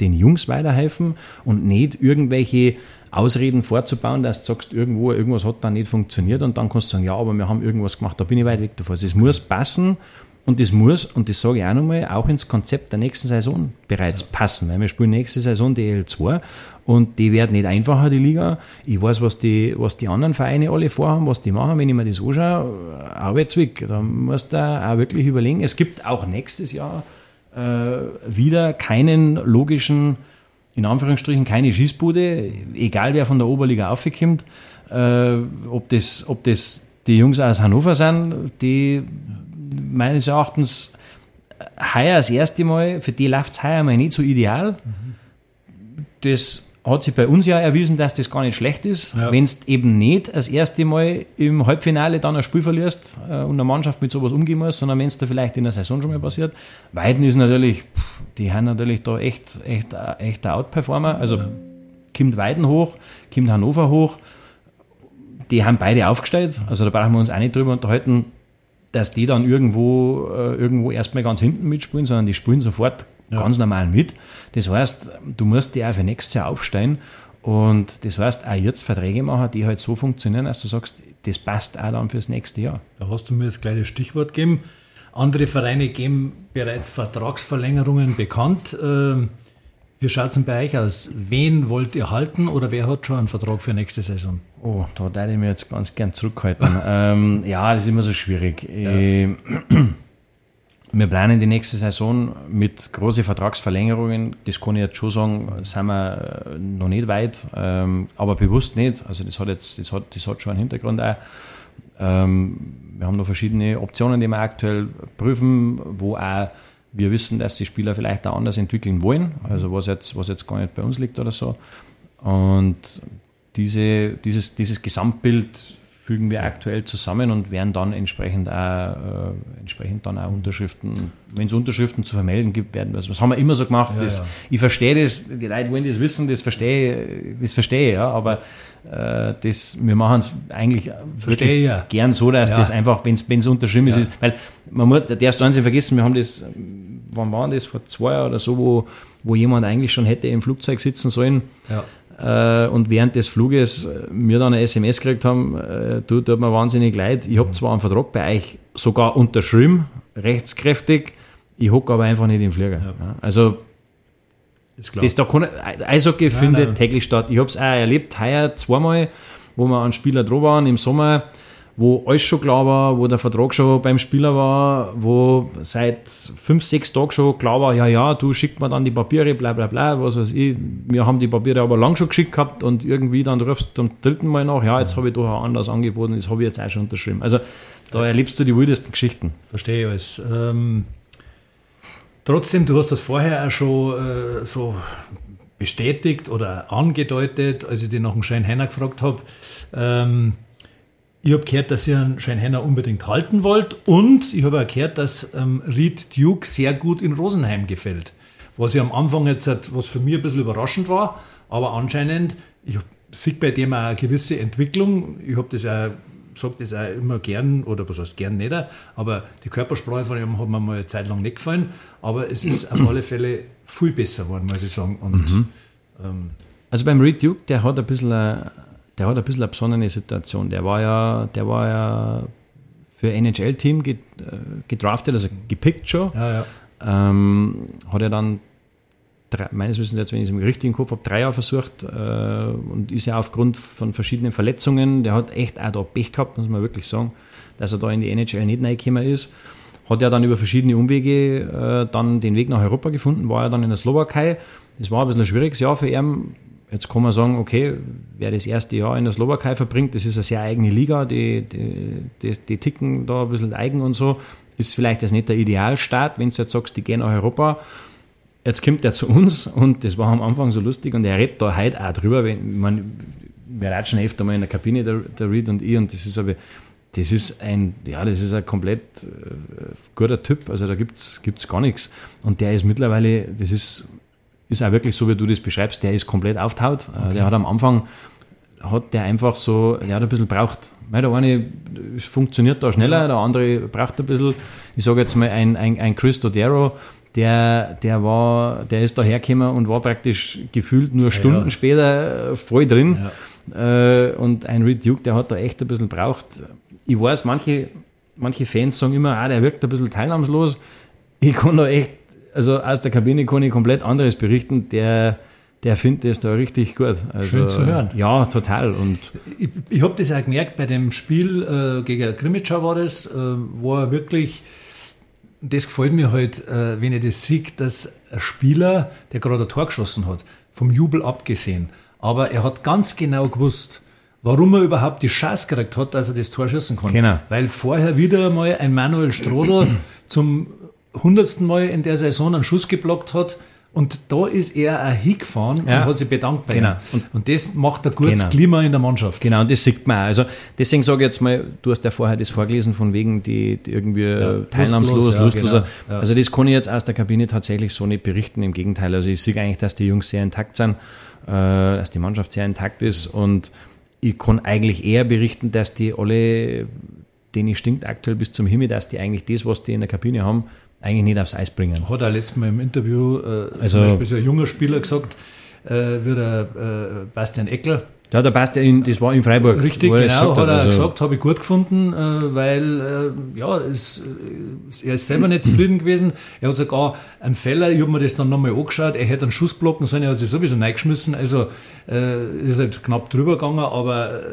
den Jungs weiterhelfen und nicht irgendwelche Ausreden vorzubauen, dass du sagst, irgendwo, irgendwas hat da nicht funktioniert und dann kannst du sagen, ja, aber wir haben irgendwas gemacht, da bin ich weit weg davon. Also es muss passen und das muss, und das sage ich auch nochmal, auch ins Konzept der nächsten Saison bereits passen, weil wir spielen nächste Saison die L2 und die wird nicht einfacher, die Liga. Ich weiß, was die, was die anderen Vereine alle vorhaben, was die machen, wenn ich mir das anschaue, Arbeitsweg, da musst du auch wirklich überlegen. Es gibt auch nächstes Jahr äh, wieder keinen logischen, in Anführungsstrichen, keine Schießbude, egal wer von der Oberliga aufkommt, äh, ob, das, ob das die Jungs aus Hannover sind, die meines Erachtens heuer das erste Mal, für die läuft es heuer mal nicht so ideal. Das hat sich bei uns ja erwiesen, dass das gar nicht schlecht ist. Ja. Wenn du eben nicht das erste Mal im Halbfinale dann ein Spiel verlierst äh, und eine Mannschaft mit sowas umgehen muss, sondern wenn es da vielleicht in der Saison schon mal passiert. Weiden ist natürlich, die haben natürlich da echt, echt, echt ein Outperformer. Also kommt Weiden hoch, kommt Hannover hoch. Die haben beide aufgestellt. Also da brauchen wir uns auch nicht drüber unterhalten, dass die dann irgendwo, äh, irgendwo erstmal ganz hinten mitspielen, sondern die spielen sofort ganz normal mit. Das heißt, du musst die auch für nächstes Jahr aufstellen. Und das heißt, auch jetzt Verträge machen, die halt so funktionieren, dass du sagst, das passt auch dann fürs nächste Jahr. Da hast du mir das kleine Stichwort gegeben. Andere Vereine geben bereits Vertragsverlängerungen bekannt. Ähm, wie schaut es denn bei euch aus? Wen wollt ihr halten oder wer hat schon einen Vertrag für nächste Saison? Oh, da würde ich mir jetzt ganz gern zurückhalten. [laughs] ähm, ja, das ist immer so schwierig. Ja. Ich, [clears throat] wir planen die nächste Saison mit großen Vertragsverlängerungen. Das kann ich jetzt schon sagen, sind wir äh, noch nicht weit, ähm, aber bewusst nicht. Also das hat jetzt, das hat, das hat schon einen Hintergrund auch. Ähm, wir haben noch verschiedene Optionen, die wir aktuell prüfen, wo auch wir wissen, dass die Spieler vielleicht auch anders entwickeln wollen, also was jetzt, was jetzt gar nicht bei uns liegt oder so. Und diese, dieses, dieses Gesamtbild fügen wir aktuell zusammen und werden dann entsprechend auch, äh, entsprechend dann auch Unterschriften, wenn es Unterschriften zu vermelden gibt, werden wir, das haben wir immer so gemacht. Ja, das, ja. Ich verstehe das, die Leute wollen das wissen, das verstehe, das verstehe, ja, aber äh, das, wir machen es eigentlich verstehe, ja. gern so, dass das einfach, wenn es unterschrieben ist, weil man muss, der eins nicht vergessen, wir haben das, wann war das, vor zwei Jahren oder so, wo, wo jemand eigentlich schon hätte im Flugzeug sitzen sollen. Ja und während des Fluges äh, mir dann eine SMS gekriegt haben, äh, du, tut mir wahnsinnig leid, ich habe zwar einen Vertrag bei euch sogar unterschrieben, rechtskräftig, ich hocke aber einfach nicht im Flieger. Ja. Also das da kann, Eishockey nein, findet nein. täglich statt. Ich habe es auch erlebt, heuer zweimal, wo wir an Spieler dran waren im Sommer, wo alles schon klar war, wo der Vertrag schon beim Spieler war, wo seit fünf, sechs Tagen schon klar war, ja, ja, du schickst mir dann die Papiere, bla bla bla, was weiß ich. Wir haben die Papiere aber lang schon geschickt gehabt und irgendwie dann rufst du zum dritten Mal nach, ja, jetzt habe ich doch ein anderes angeboten, das habe ich jetzt auch schon unterschrieben. Also da erlebst du die wildesten Geschichten. Verstehe ich alles. Ähm, trotzdem, du hast das vorher auch schon äh, so bestätigt oder angedeutet, als ich dich nach dem Schein Heiner gefragt habe. Ähm, ich habe gehört, dass ihr einen Scheinhenner unbedingt halten wollt und ich habe auch gehört, dass ähm, Reed Duke sehr gut in Rosenheim gefällt. Was ja am Anfang jetzt, was für mich ein bisschen überraschend war, aber anscheinend, ich sehe bei dem auch eine gewisse Entwicklung. Ich habe das auch, sage das auch immer gern, oder was heißt gern nicht, aber die Körpersprache von ihm hat mir mal eine Zeit lang nicht gefallen, aber es ist auf alle Fälle viel besser geworden, muss ich sagen. Und, mhm. ähm, also beim Reed Duke, der hat ein bisschen eine der hat ein bisschen eine besondere Situation. Der war ja, der war ja für NHL-Team äh, gedraftet, also gepickt schon. Ja, ja. Ähm, hat er dann drei, meines Wissens jetzt, wenn ich es im richtigen Kopf habe, drei Jahre versucht äh, und ist ja aufgrund von verschiedenen Verletzungen, der hat echt auch da Pech gehabt, muss man wirklich sagen, dass er da in die NHL nicht reingekommen ist. Hat er dann über verschiedene Umwege äh, dann den Weg nach Europa gefunden, war er dann in der Slowakei. Das war ein bisschen ein schwieriges Jahr für ihn, Jetzt kann man sagen, okay, wer das erste Jahr in der Slowakei verbringt, das ist eine sehr eigene Liga, die, die, die, die ticken da ein bisschen eigen und so, ist vielleicht das nicht der Idealstart, wenn du jetzt sagst, die gehen nach Europa. Jetzt kommt er zu uns und das war am Anfang so lustig und er redet da heute auch drüber. Wenn, man, wir ratschen öfter mal in der Kabine, der, der Reed und ich, und das ist aber, das ist ein, ja, das ist ein komplett äh, guter Typ, also da gibt es gar nichts. Und der ist mittlerweile, das ist ist auch wirklich so, wie du das beschreibst, der ist komplett auftaut. Äh, okay. Der hat am Anfang, hat der einfach so, der hat ein bisschen braucht. Weil der eine funktioniert da schneller, der andere braucht ein bisschen. Ich sage jetzt mal, ein, ein, ein Chris Dodero, der, der war, der ist da hergekommen und war praktisch gefühlt nur Stunden ja. später voll drin. Ja. Äh, und ein Reed Duke, der hat da echt ein bisschen braucht. Ich weiß, manche, manche Fans sagen immer, ah, der wirkt ein bisschen teilnahmslos. Ich kann da echt also aus der Kabine kann ich komplett anderes berichten. Der, der findet es da richtig gut. Also, Schön zu hören. Ja, total. Und ich, ich habe das auch gemerkt bei dem Spiel äh, gegen Grimmitschau war das, äh, wo er wirklich, das gefällt mir halt, äh, wenn ich das sehe, dass ein Spieler, der gerade ein Tor geschossen hat, vom Jubel abgesehen, aber er hat ganz genau gewusst, warum er überhaupt die Chance gekriegt hat, dass er das Tor schießen kann. Genau. Weil vorher wieder mal ein Manuel Strodel [clears throat] zum hundertsten Mal in der Saison einen Schuss geblockt hat. Und da ist er auch hingefahren ja. und hat sich bedankt bei genau. ihm. Und, und das macht ein gutes genau. Klima in der Mannschaft. Genau, und das sieht man auch. Also deswegen sage ich jetzt mal, du hast ja vorher das vorgelesen, von wegen die, die irgendwie ja, teilnahmslos, ja, lustloser. Genau. Also das kann ich jetzt aus der Kabine tatsächlich so nicht berichten. Im Gegenteil, also ich sehe eigentlich, dass die Jungs sehr intakt sind, äh, dass die Mannschaft sehr intakt ist und ich kann eigentlich eher berichten, dass die alle, denen stinkt aktuell bis zum Himmel, dass die eigentlich das, was die in der Kabine haben, eigentlich nicht aufs Eis bringen. Hat er letztes Mal im Interview, äh, also, zum Beispiel so ein junger Spieler gesagt, äh, wie der äh, Bastian Eckel, ja, ja in, das war in Freiburg. Richtig, genau, hat er also gesagt, habe ich gut gefunden, äh, weil äh, ja, es, er ist selber nicht zufrieden [clears throat] gewesen. Er hat sogar einen Feller, ich habe mir das dann nochmal angeschaut, er hätte einen Schuss blocken sollen, er hat sich sowieso reingeschmissen, also äh, ist halt knapp drüber gegangen, aber äh,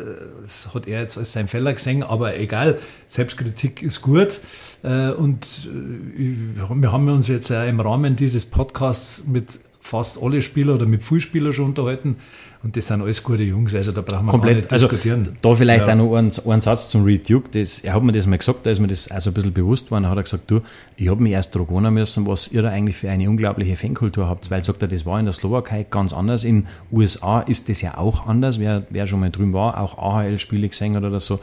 das hat er jetzt als sein Feller gesehen, aber egal, Selbstkritik ist gut. Äh, und äh, wir haben uns jetzt äh, im Rahmen dieses Podcasts mit fast alle Spieler oder mit vielen Spielern schon unterhalten. Und das sind alles gute Jungs, also da brauchen wir Komplett, nicht also diskutieren. Also, da vielleicht ja. auch noch einen, einen Satz zum Reed Duke. Das, er hat mir das mal gesagt, da ist mir das also ein bisschen bewusst geworden. Da hat er gesagt, du, ich habe mich erst dragonen müssen, was ihr da eigentlich für eine unglaubliche Fankultur habt. Weil, sagt er, das war in der Slowakei ganz anders. In USA ist das ja auch anders. Wer, wer schon mal drüben war, auch AHL-Spiele gesehen hat oder so,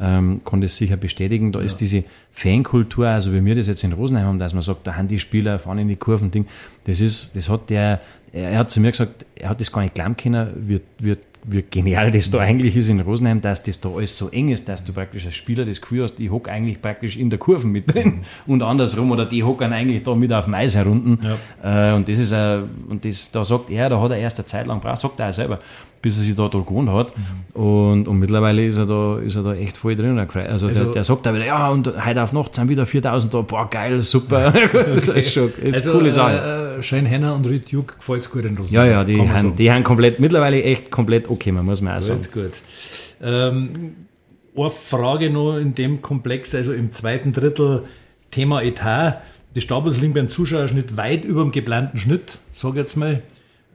ähm, kann das sicher bestätigen. Da ja. ist diese Fankultur, also wie wir das jetzt in Rosenheim haben, dass man sagt, da haben die Spieler, fahren in die Kurven, Ding, das ist, das hat der, er hat zu mir gesagt, er hat das gar nicht glauben können, wie, wie, wie genial das da eigentlich ist in Rosenheim, dass das da alles so eng ist, dass du praktisch als Spieler das Gefühl hast, ich hocke eigentlich praktisch in der Kurve mit drin mhm. und andersrum oder die hocken eigentlich da mit auf dem Eis herunten. Ja. Äh, und das ist, äh, und das, da sagt er, da hat er erst eine Zeit lang gebraucht, sagt er auch selber, bis er sich da gewohnt hat. Mhm. Und, und mittlerweile ist er da, ist er da echt voll drin. Also, also der, der sagt da wieder, ja, und heute auf Nacht sind wieder 4000 da, boah, geil, super. [laughs] das ist echt schon, ist also, coole Sache. Äh, Shane Henner und Reed Duke gefällt es gut in Russland. Ja, ja, die haben, die haben komplett, mittlerweile echt komplett okay, man muss man auch sagen. Gut, gut. Ähm, eine Frage noch in dem Komplex, also im zweiten Drittel Thema Etat. Die Stabels liegen beim Zuschauerschnitt weit über dem geplanten Schnitt, sage ich jetzt mal.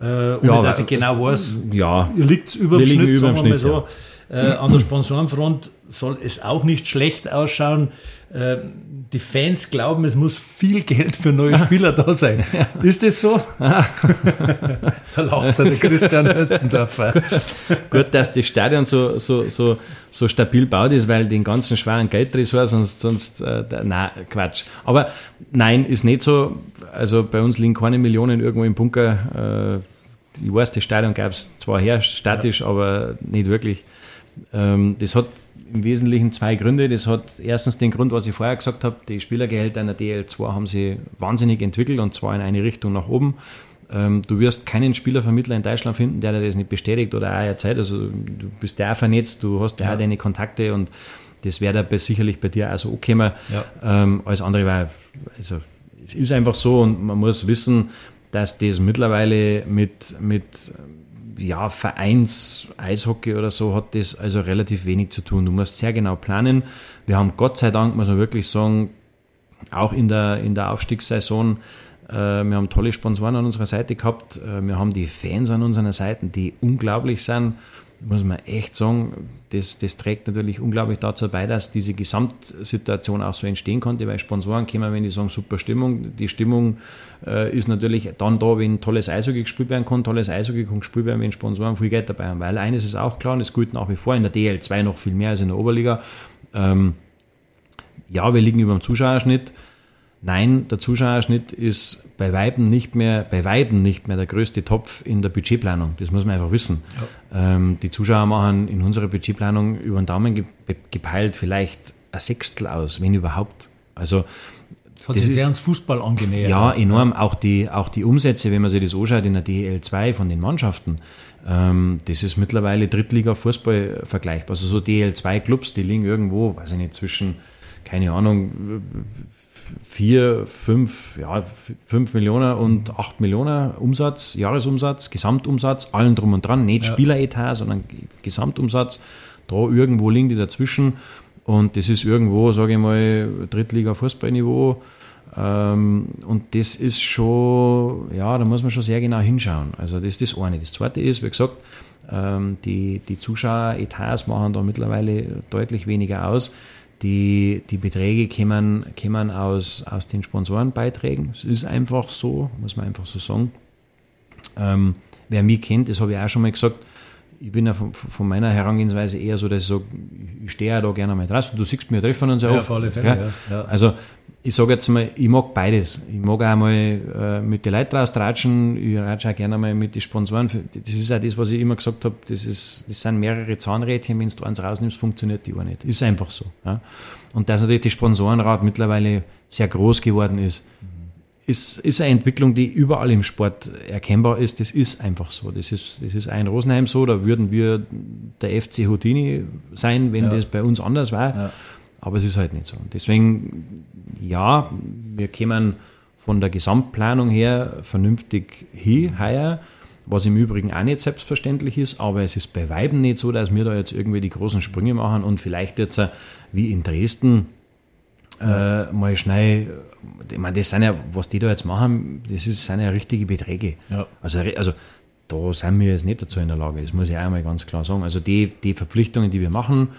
Äh, ohne ja, dass ich genau weiß, ja, liegt über dem Schnitt, über sagen wir mal so. Ja. Äh, an der Sponsorenfront soll es auch nicht schlecht ausschauen. Äh, die Fans glauben, es muss viel Geld für neue Spieler da sein. [laughs] Ja. Ist das so? [laughs] da lacht der Christian Hötzendorfer. [laughs] Gut, dass das Stadion so, so, so, so stabil baut ist, weil den ganzen schweren Geldtresor, sonst, sonst äh, nein, Quatsch. Aber nein, ist nicht so. Also bei uns liegen keine Millionen irgendwo im Bunker. Äh, ich weiß, das Stadion gab es zwar her, statisch, ja. aber nicht wirklich. Ähm, das hat im Wesentlichen zwei Gründe. Das hat erstens den Grund, was ich vorher gesagt habe, die Spielergehälter einer DL2 haben sie wahnsinnig entwickelt und zwar in eine Richtung nach oben. Ähm, du wirst keinen Spielervermittler in Deutschland finden, der dir das nicht bestätigt oder auch Zeit. Also du bist auch vernetzt, du hast ja, ja deine Kontakte und das wäre da sicherlich bei dir also okay. Ja. Ähm, alles andere war, also es ist einfach so und man muss wissen, dass das mittlerweile mit, mit ja, Vereins-Eishockey oder so hat das also relativ wenig zu tun. Du musst sehr genau planen. Wir haben Gott sei Dank, muss man wirklich sagen, auch in der, in der Aufstiegssaison, äh, wir haben tolle Sponsoren an unserer Seite gehabt. Äh, wir haben die Fans an unseren Seiten, die unglaublich sind muss man echt sagen, das, das trägt natürlich unglaublich dazu bei, dass diese Gesamtsituation auch so entstehen konnte, weil Sponsoren kommen, wenn die sagen, super Stimmung. Die Stimmung äh, ist natürlich dann da, wenn tolles Eishockey gespielt werden kann. Tolles Eishockey kann gespielt werden, wenn Sponsoren viel Geld dabei haben. Weil eines ist auch klar, und das gilt nach wie vor in der DL2 noch viel mehr als in der Oberliga. Ähm, ja, wir liegen über dem Zuschauerschnitt. Nein, der Zuschauerschnitt ist bei Weiben nicht mehr, bei Weiben nicht mehr der größte Topf in der Budgetplanung. Das muss man einfach wissen. Ja. Ähm, die Zuschauer machen in unserer Budgetplanung über den Daumen gepeilt vielleicht ein Sechstel aus, wenn überhaupt. Also das hat das sich sehr ans Fußball angenähert. Ja, enorm. Auch die, auch die Umsätze, wenn man sich das anschaut in der DL2 von den Mannschaften, ähm, das ist mittlerweile Drittliga-Fußball vergleichbar. Also so DL2-Clubs, die liegen irgendwo, weiß ich nicht, zwischen, keine Ahnung, vier, fünf, ja, fünf Millionen und acht Millionen Umsatz, Jahresumsatz, Gesamtumsatz, allen drum und dran, nicht ja. Spieleretat, sondern Gesamtumsatz. Da irgendwo liegen die dazwischen und das ist irgendwo, sage ich mal, Drittliga-Fußballniveau. Ähm, und das ist schon, ja, da muss man schon sehr genau hinschauen. Also das ist das eine. Das zweite ist, wie gesagt, ähm, die, die Zuschaueretats machen da mittlerweile deutlich weniger aus. Die, die Beträge kommen, kommen aus, aus den Sponsorenbeiträgen. Es ist einfach so, muss man einfach so sagen. Ähm, wer mich kennt, das habe ich auch schon mal gesagt, ich bin ja von, von, meiner Herangehensweise eher so, dass ich sage, ich stehe ja da gerne mal draußen. Du siehst, wir treffen uns ja, ja. Auf alle Fälle, ja. Ja. Also ich sage jetzt mal, ich mag beides. Ich mag auch mal äh, mit den Leuten raustratschen, ich ratsche auch gerne mal mit den Sponsoren. Das ist auch das, was ich immer gesagt habe, das, ist, das sind mehrere Zahnrädchen, wenn du eins rausnimmst, funktioniert die auch nicht. Ist einfach so. Ja. Und dass natürlich die Sponsorenrat mittlerweile sehr groß geworden ist, ist, ist eine Entwicklung, die überall im Sport erkennbar ist. Das ist einfach so. Das ist, das ist ein Rosenheim so. Da würden wir der FC Houdini sein, wenn ja. das bei uns anders war. Ja. Aber es ist halt nicht so. Und deswegen, ja, wir kämen von der Gesamtplanung her vernünftig hin, heuer, was im Übrigen auch nicht selbstverständlich ist, aber es ist bei Weiben nicht so, dass wir da jetzt irgendwie die großen Sprünge machen und vielleicht jetzt wie in Dresden äh, mal schnell, ich meine, das sind ja, was die da jetzt machen, das ist, sind ja richtige Beträge. Ja. Also, also da sind wir jetzt nicht dazu in der Lage, das muss ich auch einmal ganz klar sagen. Also die, die Verpflichtungen, die wir machen,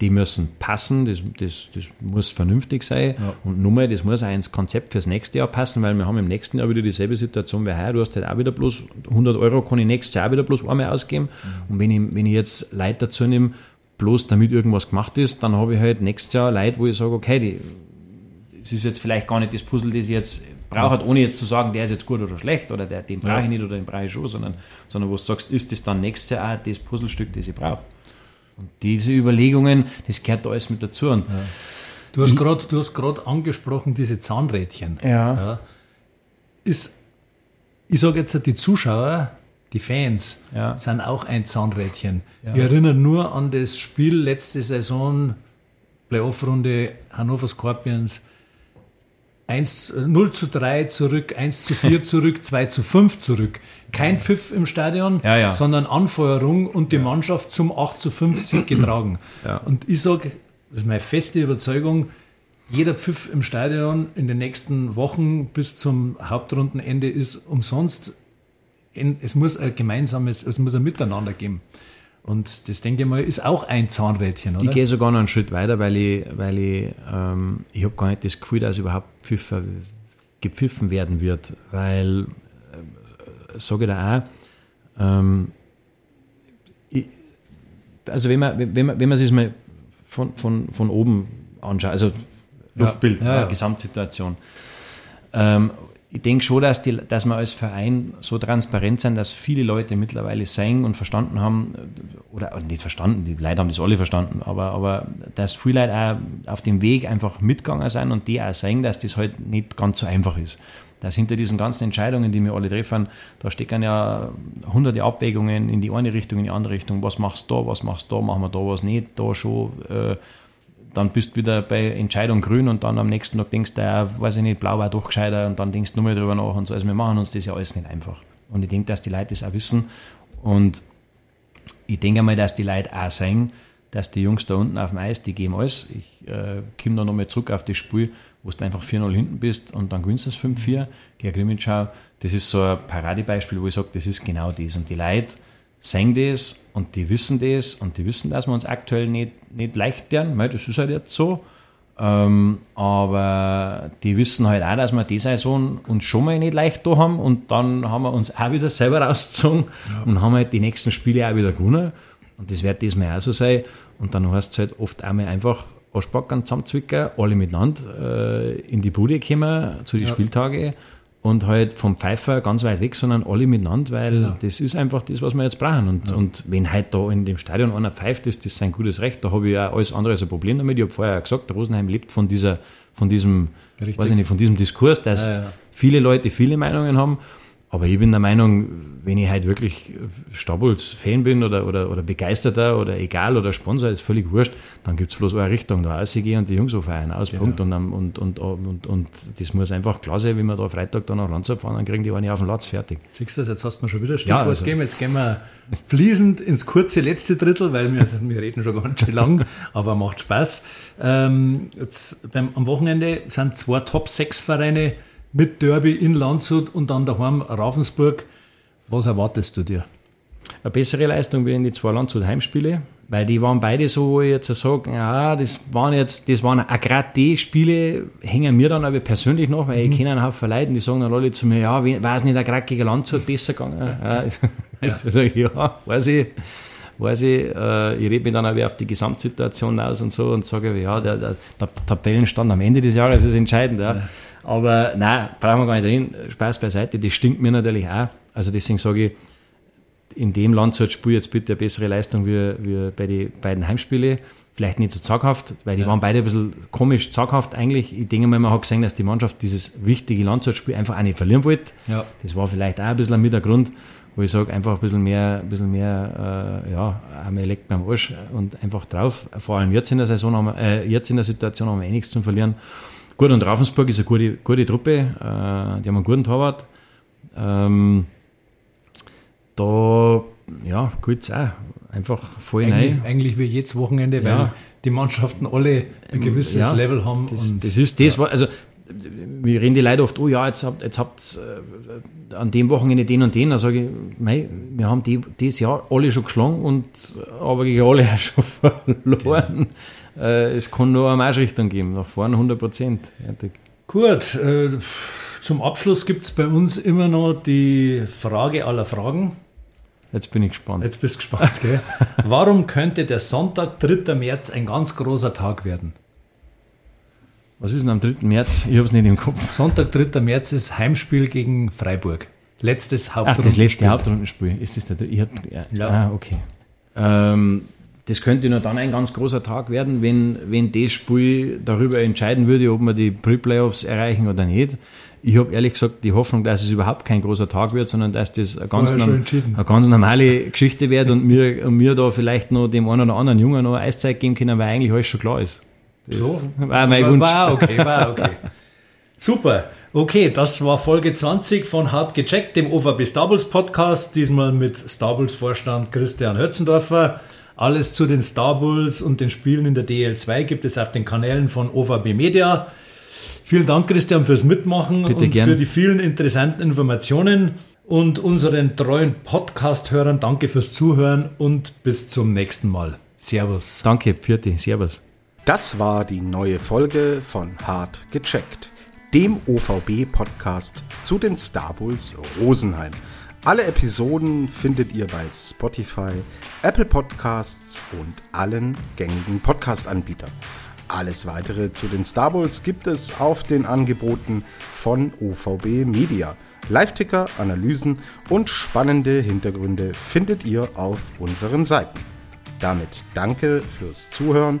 die müssen passen, das, das, das muss vernünftig sein. Ja. Und nur mal, das muss auch ins Konzept fürs nächste Jahr passen, weil wir haben im nächsten Jahr wieder dieselbe Situation wie heuer. Du hast halt auch wieder bloß 100 Euro, kann ich nächstes Jahr auch wieder bloß einmal ausgeben. Mhm. Und wenn ich, wenn ich jetzt Leute dazu nehme, bloß damit irgendwas gemacht ist, dann habe ich halt nächstes Jahr Leute, wo ich sage, okay, die, es ist jetzt vielleicht gar nicht das Puzzle, das ich jetzt brauche, ohne jetzt zu sagen, der ist jetzt gut oder schlecht oder der, den brauche ich nicht oder den brauche ich schon, sondern, sondern wo du sagst, ist das dann nächstes Jahr auch das Puzzlestück, das ich brauche. Und diese Überlegungen, das gehört da alles mit dazu. Ja. Du hast gerade angesprochen, diese Zahnrädchen. Ja. ja. Ist, ich sage jetzt, die Zuschauer, die Fans, ja. sind auch ein Zahnrädchen. Ja. Ich erinnere nur an das Spiel letzte Saison, Playoff-Runde Hannover Scorpions. 1, 0 zu 3 zurück, 1 zu 4 [laughs] zurück, 2 zu 5 zurück. Kein Pfiff im Stadion, ja, ja. sondern Anfeuerung und die Mannschaft zum 8 zu 5 Sieg [clears throat] getragen. Ja. Und ich sage, das ist meine feste Überzeugung, jeder Pfiff im Stadion in den nächsten Wochen bis zum Hauptrundenende ist umsonst. Es muss ein gemeinsames, es muss ein Miteinander geben. Und das denke ich mal, ist auch ein Zahnrädchen, oder? Ich gehe sogar noch einen Schritt weiter, weil ich, weil ich, ähm, ich habe gar nicht das Gefühl, dass überhaupt Pfiffer, gepfiffen werden wird, weil, äh, sage ich da auch, ähm, ich, also wenn man, wenn man, wenn man sich mal von, von, von oben anschaut, also Luftbild, ja, ja, ja. Gesamtsituation, ähm, ich denke schon, dass, die, dass wir als Verein so transparent sind, dass viele Leute mittlerweile sehen und verstanden haben, oder nicht verstanden, die Leute haben das alle verstanden, aber, aber dass viele Leute auch auf dem Weg einfach mitgegangen sind und die auch sehen, dass das halt nicht ganz so einfach ist. Dass hinter diesen ganzen Entscheidungen, die wir alle treffen, da stecken ja hunderte Abwägungen in die eine Richtung, in die andere Richtung. Was machst du da, was machst du da, machen wir da was nicht, da schon. Äh, dann bist du wieder bei Entscheidung grün und dann am nächsten Tag denkst du, ja, weiß ich nicht, blau war doch gescheiter und dann denkst du nur mehr drüber nach und so. Also wir machen uns das ja alles nicht einfach. Und ich denke, dass die Leute das auch wissen und ich denke mal, dass die Leute auch sehen, dass die Jungs da unten auf dem Eis, die geben alles. Ich äh, komme da nochmal zurück auf das Spiel, wo du einfach 4-0 hinten bist und dann gewinnst du es 5-4 gegen Grimmitschau. Das ist so ein Paradebeispiel, wo ich sage, das ist genau das. Und die Leute sehen das und die wissen das und die wissen, dass wir uns aktuell nicht, nicht leicht tun. Das ist halt jetzt so. Ähm, aber die wissen halt auch, dass wir die Saison uns schon mal nicht leicht da haben und dann haben wir uns auch wieder selber rausgezogen ja. und haben halt die nächsten Spiele auch wieder gewonnen. Und das wird diesmal auch so sein. Und dann heißt es halt oft einmal einfach Arschbacken zusammenzwicken, alle miteinander äh, in die Bude kommen zu den ja. Spieltagen und halt vom Pfeifer ganz weit weg, sondern alle miteinander, weil genau. das ist einfach das, was wir jetzt brauchen. Und, ja. und wenn halt da in dem Stadion einer pfeift, ist das sein gutes Recht. Da habe ich ja alles andere als ein Problem damit. Ich habe vorher gesagt, der Rosenheim lebt von dieser, von diesem, weiß ich nicht, von diesem Diskurs, dass ja, ja. viele Leute viele Meinungen haben aber ich bin der Meinung, wenn ich halt wirklich Stabuls-Fan bin oder, oder, oder Begeisterter oder egal oder Sponsor, ist völlig wurscht, dann gibt es bloß eine Richtung, da rausgehen und die Jungs feiern, aus, genau. Punkt. Und, und, und, und, und, das muss einfach klar sein, wenn wir da Freitag dann nach Landsberg fahren, dann kriegen die eine auf den Latz fertig. Siehst du das, jetzt hast du mir schon wieder Stichwort ja, also. gegeben, jetzt gehen wir fließend ins kurze letzte Drittel, weil wir, wir reden schon ganz schön lang, [laughs] aber macht Spaß. Ähm, jetzt beim, am Wochenende sind zwei Top-6-Vereine mit Derby in Landshut und dann daheim Ravensburg. Was erwartest du dir? Eine bessere Leistung wie in die zwei Landshut Heimspiele, weil die waren beide so, wo ich jetzt sage, ja, das waren jetzt, das waren auch gerade die Spiele, hängen mir dann aber persönlich noch, weil mhm. ich kenne einen Haufen Leute, die sagen dann alle zu mir, ja, war es nicht gerade gegen Landshut besser gegangen? ja, [laughs] ja. Also, ja, weiß ich weiß ich, äh, ich rede mich dann auch auf die Gesamtsituation aus und so und sage, ja, der, der, der Tabellenstand am Ende des Jahres ist entscheidend. Ja. Aber nein, brauchen wir gar nicht reden. Spaß beiseite, das stinkt mir natürlich auch. Also deswegen sage ich, in dem Landshutspiel jetzt bitte eine bessere Leistung wie, wie bei den beiden Heimspielen. Vielleicht nicht so zaghaft, weil die ja. waren beide ein bisschen komisch zaghaft eigentlich. Ich denke mal, man hat gesehen, dass die Mannschaft dieses wichtige Landshutspiel einfach auch nicht verlieren wollte. Ja. Das war vielleicht auch ein bisschen mit der Grund, wo ich sage, einfach ein bisschen mehr, ein bisschen mehr, äh, ja, einmal mir am Arsch und einfach drauf. Vor allem jetzt in der Saison haben wir, äh, jetzt in der Situation haben wir eh nichts zum Verlieren. Gut, und Ravensburg ist eine gute, gute Truppe, äh, die haben einen guten Torwart. Ähm, da, ja, gut, auch einfach voll eigentlich, rein. Eigentlich wie jedes Wochenende, weil ja. die Mannschaften alle ein gewisses ja, Level haben. Das, das ist das, ja. also wir reden die Leute oft, oh ja, jetzt habt, jetzt habt äh, an dem Wochenende den und den. Da sage ich, mei, wir haben die, dieses Jahr alle schon geschlagen und aber gegen alle [laughs] auch schon verloren. Genau. Äh, es kann nur eine Marschrichtung geben, nach vorne 100 Prozent. Gut, äh, zum Abschluss gibt es bei uns immer noch die Frage aller Fragen. Jetzt bin ich gespannt. Jetzt bist du gespannt, gell? [laughs] Warum könnte der Sonntag, 3. März, ein ganz großer Tag werden? Was ist denn am 3. März? Ich habe es nicht im Kopf. Sonntag, 3. März ist Heimspiel gegen Freiburg. Letztes Hauptrundenspiel. Ach, das letzte Hauptrundenspiel. Ist das der ich hab, ja. ja. Ah, okay. Ähm, das könnte nur dann ein ganz großer Tag werden, wenn, wenn das Spiel darüber entscheiden würde, ob wir die Pre-Playoffs erreichen oder nicht. Ich habe ehrlich gesagt die Hoffnung, dass es überhaupt kein großer Tag wird, sondern dass das eine ganz, norm eine ganz normale Geschichte wird und mir, und mir da vielleicht noch dem einen oder anderen Jungen noch Eiszeit geben können, weil eigentlich alles schon klar ist. Das so? war mein Wunsch. War okay, war okay. Super. Okay, das war Folge 20 von Hart gecheckt, dem OVB Stables Podcast. Diesmal mit Stables Vorstand Christian Hötzendorfer. Alles zu den Stables und den Spielen in der DL2 gibt es auf den Kanälen von OVB Media. Vielen Dank, Christian, fürs Mitmachen Bitte und gern. für die vielen interessanten Informationen. Und unseren treuen Podcast-Hörern danke fürs Zuhören und bis zum nächsten Mal. Servus. Danke, Pfirti. Servus. Das war die neue Folge von Hart gecheckt, dem OVB-Podcast zu den Star Bulls Rosenheim. Alle Episoden findet ihr bei Spotify, Apple Podcasts und allen gängigen Podcast-Anbietern. Alles weitere zu den Star Bulls gibt es auf den Angeboten von OVB Media. Live-Ticker, Analysen und spannende Hintergründe findet ihr auf unseren Seiten. Damit danke fürs Zuhören